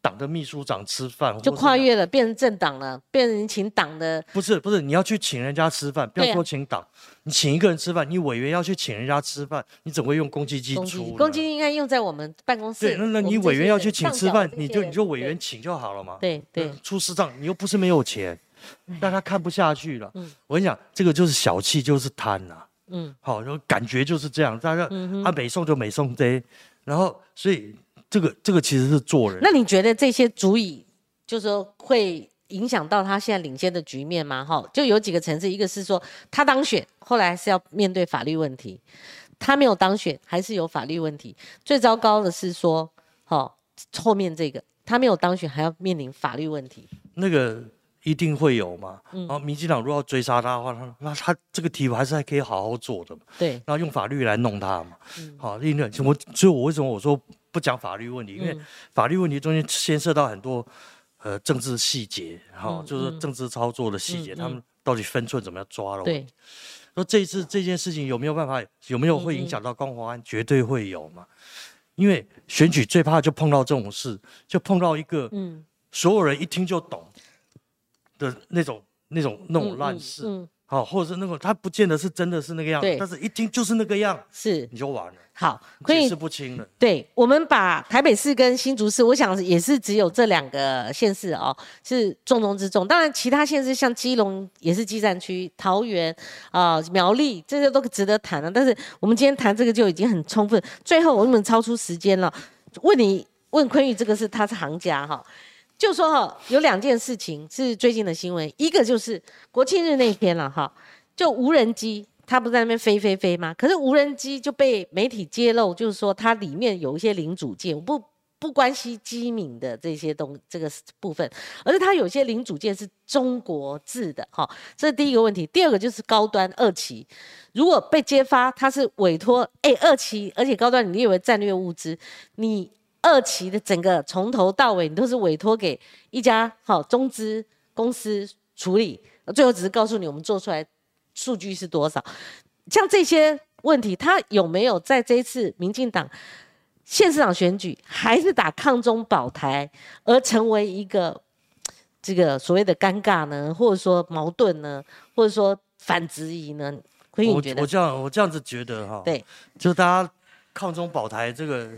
党的秘书长吃饭，就跨越了，变成政党了，变成请党的。不是不是，你要去请人家吃饭，不要说请党，你请一个人吃饭，你委员要去请人家吃饭，你怎么会用公积金出？公积金应该用在我们办公室。对，那那你委员要去请吃饭你就你就委员请就好了嘛。对对出事账，你又不是没有钱，但他看不下去了。嗯我跟你讲，这个就是小气，就是贪呐、嗯好，就感觉就是这样，大家嗯啊美送就美送这，然后所以这个这个其实是做人。那你觉得这些足以，就是说会影响到他现在领先的局面吗？哈，就有几个层次，一个是说他当选，后来是要面对法律问题；他没有当选，还是有法律问题。最糟糕的是说，哈，后面这个他没有当选，还要面临法律问题。那个一定会有嘛。嗯然后民进党如果要追杀他的话，他那他这个题还是还可以好好做的嘛，对，然后用法律来弄他嘛。嗯好，因为我所以我为什么我说不讲法律问题？因为嗯法律问题中间牵涉到很多呃政治细节，哈、嗯就是政治操作的细节，他们到底分寸怎么样抓了？对，说这一次这件事情有没有办法，有没有会影响到光华安？绝对会有嘛。因为选举最怕就碰到这种事，就碰到一个嗯，所有人一听就懂的那种、那种、那种嗯烂事，嗯，好、或者是那个他不见得是真的是那个样子，但是一听就是那个样，是你就完了，好，解释不清了。对，我们把台北市跟新竹市，我想也是只有这两个县市哦，是重中之重。当然，其他县市像基隆也是基站区，桃园啊、苗栗这些都值得谈的。但是我们今天谈这个就已经很充分。最后我们超出时间了，问你问坤宇，这个是他是行家哈。就说哈，有两件事情是最近的新闻，一个就是国庆日那天了哈，就无人机，它不在那边飞飞飞吗？可是无人机就被媒体揭露，就是说它里面有一些零组件，不不关系机敏的这些东这个部分，而是它有些零组件是中国制的哈，这是第一个问题。第二个就是高端二期，如果被揭发它是委托，哎，二期而且高端你列为战略物资，你二期的整个从头到尾你都是委托给一家好中资公司处理，最后只是告诉你我们做出来数据是多少。像这些问题，他有没有在这一次民进党县市长选举还是打抗中保台，而成为一个这个所谓的尴尬呢，或者说矛盾呢，或者说反质疑呢？坤宇我觉得我？这样我这样子觉得哈，对，就是大家抗中保台这个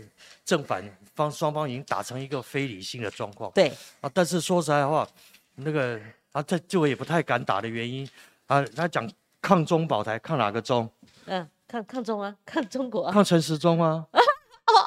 正反方双方已经打成一个非理性的状况对，啊。但是说实在话，那个啊，这就我也不太敢打的原因啊，他讲抗中保台，抗哪个中？嗯，抗抗中啊，抗中国啊，抗陈时中啊。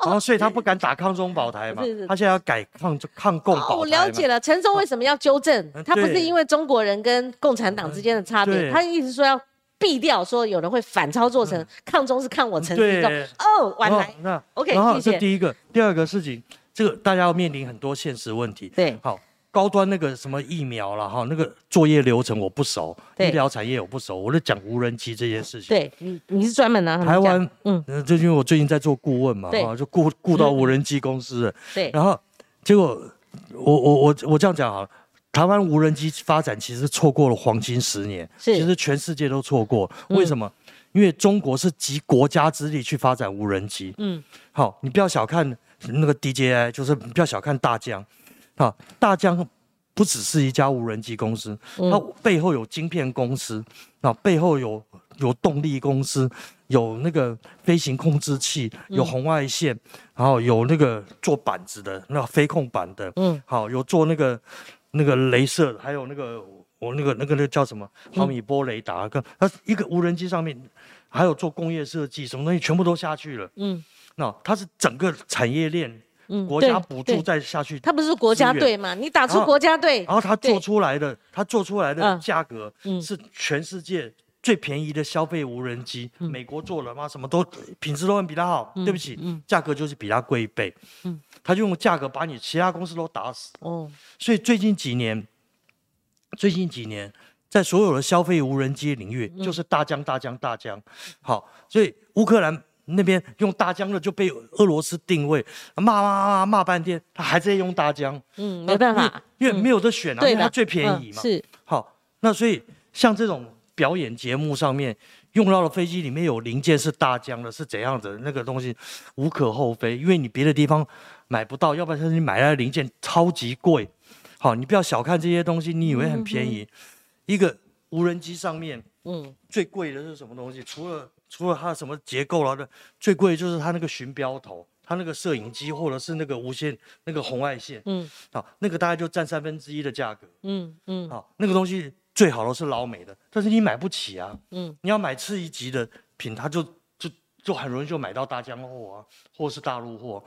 然 后，所以他不敢打抗中保台嘛是是，他现在要改抗抗共保台我了解了，陈忠为什么要纠正？嗯他不是因为中国人跟共产党之间的差别，对他一直说要避掉说有人会反操作成抗中是看我陈时中哦，晚来。那 OK，谢谢。这第一个，第二个事情，这个大家要面临很多现实问题。对。好，高端那个什么疫苗了哈，那个作业流程我不熟，对。医疗产业我不熟，我就讲无人机这些事情。对你你是专门拿台湾，嗯嗯，这因为我最近在做顾问嘛，对。哈，就顾顾到 无人机公司。了，对。然后结果我我我我这样讲好了。台湾无人机发展其实错过了黄金十年，其实全世界都错过。嗯为什么？因为中国是集国家之力去发展无人机。嗯好，你不要小看那个 DJI，就是你不要小看大疆，好，大疆不只是一家无人机公司，嗯它背后有晶片公司，啊，背后有有动力公司，有那个飞行控制器，嗯有红外线，然后有那个做板子的，那个飞控板的，嗯好，有做那个那个镭射，还有那个我那个那个那个叫什么毫米波雷达，跟它一个无人机上面还有做工业设计，什么东西全部都下去了。嗯。那它是整个产业链，嗯，国家补助再下去，它不是国家队嘛？你打出国家队然，后它做出来的，它做出来的嗯。价格嗯。是全世界最便宜的消费无人机。美国做了吗？什么都品质都很比它好。对不起，价格就是比它贵一倍。嗯它就用价格把你其他公司都打死。哦，所以最近几年，最近几年，在所有的消费无人机领域，嗯就是大疆、大疆、大疆。好，所以乌克兰那边用大疆的就被俄罗斯定位，骂骂骂骂骂半天，他还在用大疆。嗯，没办法，因为，没有得选啊，因为它最便宜嘛。嗯是，好，那所以像这种表演节目上面用到的飞机里面有零件是大疆的，是怎样的那个东西无可厚非，因为你别的地方买不到，要不然是你买来的零件超级贵。好，你不要小看这些东西，你以为很便宜，一个无人机上面嗯最贵的是什么东西？除了除了它的什么结构了的，最贵的就是它那个巡标头，它那个摄影机或者是那个无线那个红外线，嗯好，那个大概就占三分之一的价格。嗯嗯好，那个东西最好的是老美的，但是你买不起啊。嗯，你要买次一级的品，它就就就很容易就买到大疆货啊，或是大陆货。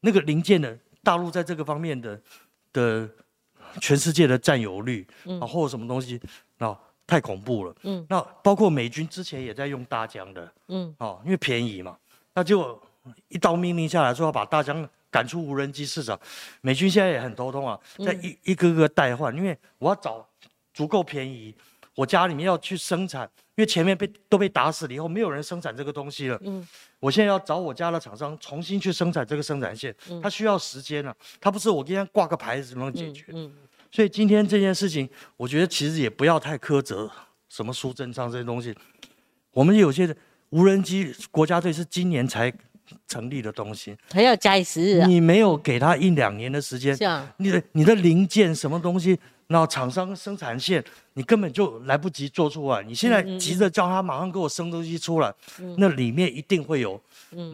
那个零件的大陆在这个方面的的全世界的占有率啊，或者什么东西啊，太恐怖了。嗯，那包括美军之前也在用大疆的，嗯，哦，因为便宜嘛，那就一刀命令下来说要把大疆赶出无人机市场，美军现在也很头痛啊，在一、一个个代换，因为我要找足够便宜，我家里面要去生产，因为前面被都被打死了以后，没有人生产这个东西了，嗯，我现在要找我家的厂商重新去生产这个生产线，它需要时间啊，它不是我今天挂个牌子就能解决，嗯所以今天这件事情，我觉得其实也不要太苛责什么苏贞昌这些东西。我们有些无人机国家队是今年才成立的东西，还要加以时日啊，你没有给他一两年的时间你的你的零件什么东西，然后厂商生产线，你根本就来不及做出来。你现在急着叫他马上给我生东西出来，那里面一定会有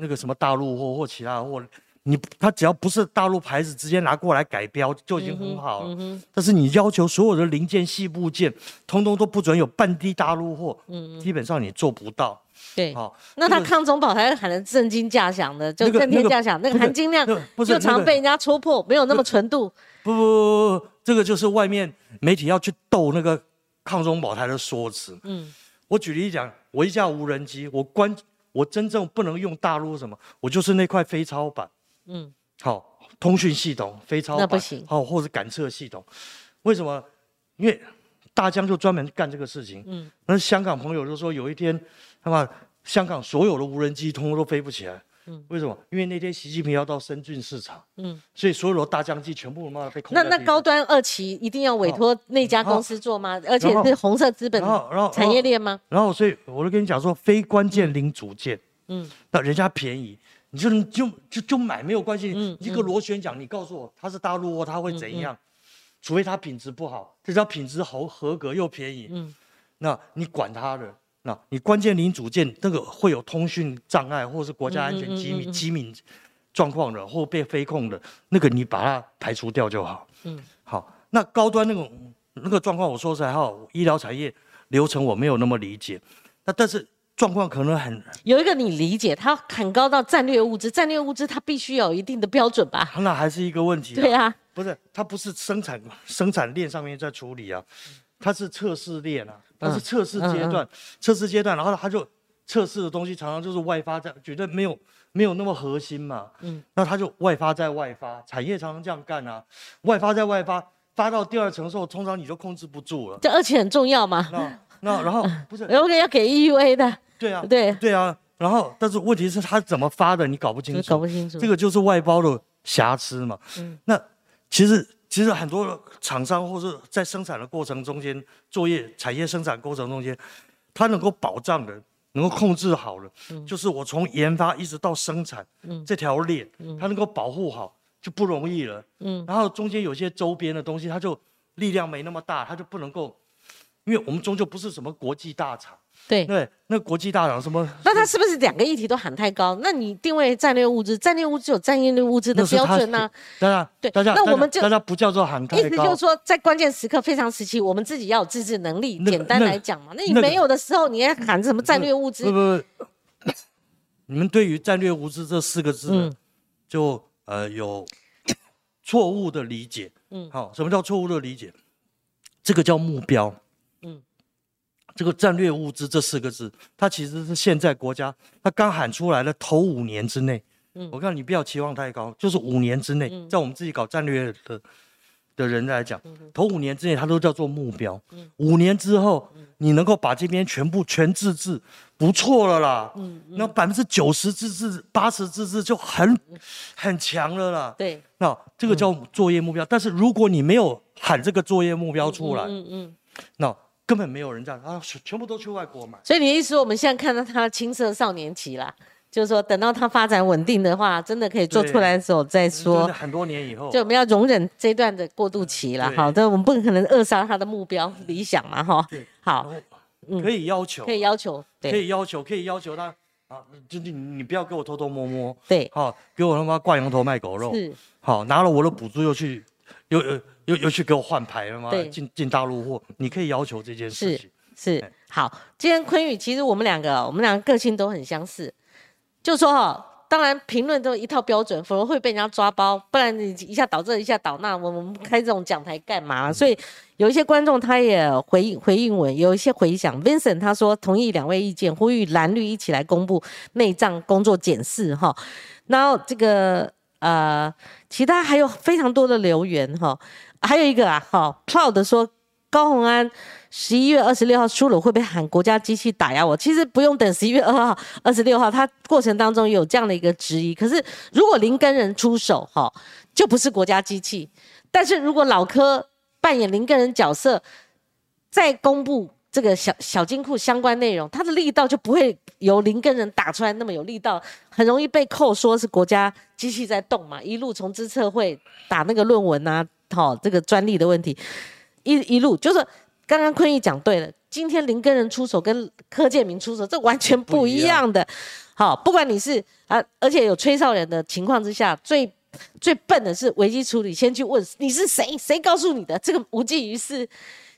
那个什么大陆货或其他的货。你他只要不是大陆牌子，直接拿过来改标就已经很好了。但是你要求所有的零件细部件，通通都不准有半滴大陆货，基本上你做不到。对。好，那他这个抗中保台喊的震惊价响的，就震天价响，那个含金量就常被人家戳破，没有那么纯度。不不不不不，这个就是外面媒体要去斗那个抗中保台的说辞。嗯我举例讲，我一架无人机，我关我真正不能用大陆什么，我就是那块飞超板，嗯好，通讯系统飞超板，那不行好，或者感测系统。为什么？因为大疆就专门干这个事情。嗯，那香港朋友就说，有一天他妈香港所有的无人机通通都飞不起来。嗯，为什么？因为那天习近平要到深圳市场，嗯，所以所有的大疆机全部他妈被控那那高端二期一定要委托那家公司做吗？而且是红色资本产业链吗？然后，所以我就跟你讲说，非关键零组件，嗯，那人家便宜，你就你就就就买没有关系。嗯一个螺旋桨，你告诉我它是大陆货，它会怎样？除非它品质不好，这叫品质好合格又便宜，嗯那你管它的？那你关键零组件那个会有通讯障碍，或是国家安全机密、机密状况的，或被飞控的，那个你把它排除掉就好。嗯，好，那高端那种那个状况，我说实在话，医疗产业流程我没有那么理解。那但是状况可能很，有一个你理解，它很高到战略物资，战略物资它必须有一定的标准吧？那还是一个问题、对啊，不是它不是生产生产链上面在处理啊，它是测试链啊，它是测试阶段，测试阶段，然后它就测试的东西常常就是外发在，绝对没有没有那么核心嘛，嗯，那它就外发在外发，产业常常这样干啊，外发在外发，发到第二层的时候，通常你就控制不住了。这而且很重要嘛，那那然后 不是，然后要给 EUA 的，对啊，对。对啊，然后但是问题是它怎么发的，你搞不清楚，搞不清楚，这个就是外包的瑕疵嘛，嗯，那其实。其实很多厂商或是在生产的过程中间，作业产业生产过程中间，它能够保障的、能够控制好了，就是我从研发一直到生产这条链，它能够保护好就不容易了。嗯，然后中间有些周边的东西，它就力量没那么大，它就不能够，因为我们终究不是什么国际大厂。对对，那国际大厂什么？那他是不是两个议题都喊太高？那你定位战略物资，战略物资有战略物资的标准呢？当然，对，大家那我们就大家不叫做喊太高。意思就是说，在关键时刻、非常时期，我们自己要有自制能力。简单来讲嘛，那你没有的时候，你还喊什么战略物资？不不不，你们对于战略物资这四个字，就呃有错误的理解。嗯，好，什么叫错误的理解？这个叫目标。这个战略物资这四个字，它其实是现在国家它刚喊出来的头五年之内，嗯，我看你不要期望太高，就是五年之内，在我们自己搞战略的的人来讲，头五年之内它都叫做目标，五年之后你能够把这边全部全自治，不错了啦，嗯，那百分之九十自治、八十自治就很很强了啦，对，那这个叫作业目标，但是如果你没有喊这个作业目标出来，嗯嗯，那。根本没有人这样啊，全部都去外国买。所以你的意思，我们现在看到他青涩少年期啦，就是说等到他发展稳定的话，真的可以做出来的时候再说。很多年以后，就我们要容忍这段的过渡期了。好的，我们不可能扼杀他的目标理想嘛，哈。好，可以要求，可以要求，可以要求，可以要求他啊，就你你不要给我偷偷摸摸，对，好，给我他妈挂羊头卖狗肉，是，好，拿了我的补助又去又又又又去给我换牌了吗？进进大陆货，你可以要求这件事情。是好，今天坤宇其实我们两个，我们两个个性都很相似，就说哈，当然评论都有一套标准，否则会被人家抓包，不然你一下倒这一下倒那，我们开这种讲台干嘛？所以有一些观众他也回应回应我，有一些回想，Vincent 他说同意两位意见，呼吁蓝绿一起来公布内脏工作检视哈，然后这个呃，其他还有非常多的留言哈，还有一个啊，好，Cloud 说高宏安。十一月二十六号输了，会不会喊国家机器打压我？其实不用等十一月二号、二十六号，他过程当中有这样的一个质疑。可是如果林根人出手，哈，就不是国家机器。但是如果老柯扮演林根人角色，再公布这个小小金库相关内容，他的力道就不会由林根人打出来那么有力道，很容易被扣说是国家机器在动嘛。一路从资策会打那个论文啊，好，这个专利的问题，一一路就是。刚刚坤义讲对了，今天林根人出手跟柯建明出手，这完全不一样的。好，不管你是啊，而且有吹哨人的情况之下，最最笨的是危机处理，先去问你是谁，谁告诉你的？这个无济于事。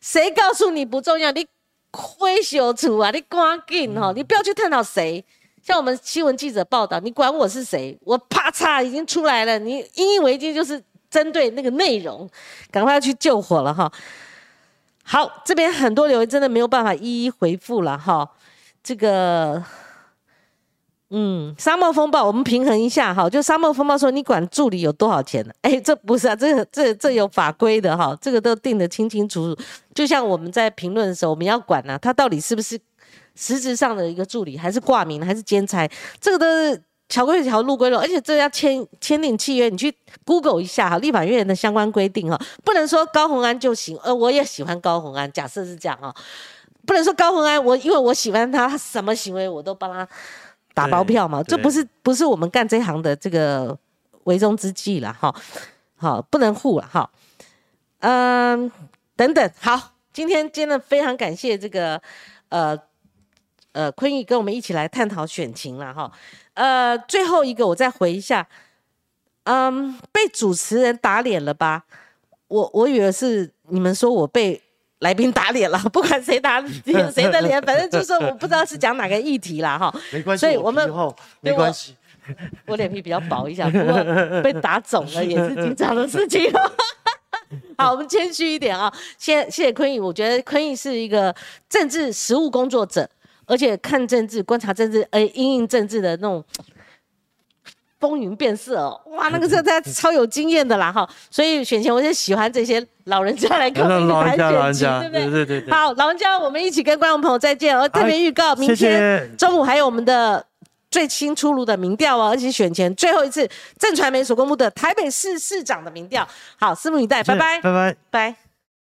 谁告诉你不重要？你亏小处啊，你赶紧哈，你不要去探讨谁。像我们新闻记者报道，你管我是谁？我啪嚓已经出来了。你因危机就是针对那个内容，赶快要去救火了哈。好，这边很多留言真的没有办法一一回复了哈。这个，嗯，沙漠风暴，我们平衡一下哈。就沙漠风暴说，你管助理有多少钱呢？哎，这不是啊，这这这有法规的哈，这个都定得清清楚楚。就像我们在评论的时候，我们要管呢，他到底是不是实质上的一个助理，还是挂名，还是兼差，这个都是。桥规条，路规路，而且这要签签订契约，你去 Google 一下哈，立法院的相关规定哈，不能说高红安就行，呃，我也喜欢高红安，假设是这样哈，不能说高红安，我因为我喜欢他，他什么行为我都帮他打包票嘛，这不是不是我们干这行的这个为中之计了哈，好，不能护了哈，嗯，等等，好，今天真的非常感谢这个呃呃坤玉跟我们一起来探讨选情了哈。呃，最后一个我再回一下，嗯，被主持人打脸了吧？我我以为是你们说我被来宾打脸了，不管谁打谁的脸，反正就是我不知道是讲哪个议题啦，哈。没关系，所以我们没关系，我脸皮比较薄一下，不过 被打肿了也是经常的事情。好，我们谦虚一点啊。谢谢谢坤义，我觉得坤义是一个政治实务工作者，而且看政治、观察政治、呃，应应政治的那种风云变色哦。哇，那个是他超有经验的啦哈。所以选前我就喜欢这些老人家来跟我们谈选情，对不对？对对对。好，老人家，我们一起跟观众朋友再见。我特别预告，明天中午还有我们的。最新出炉的民调哦，而且选前最后一次正传媒所公布的台北市市长的民调，好，拭目以待，拜拜，拜拜，拜。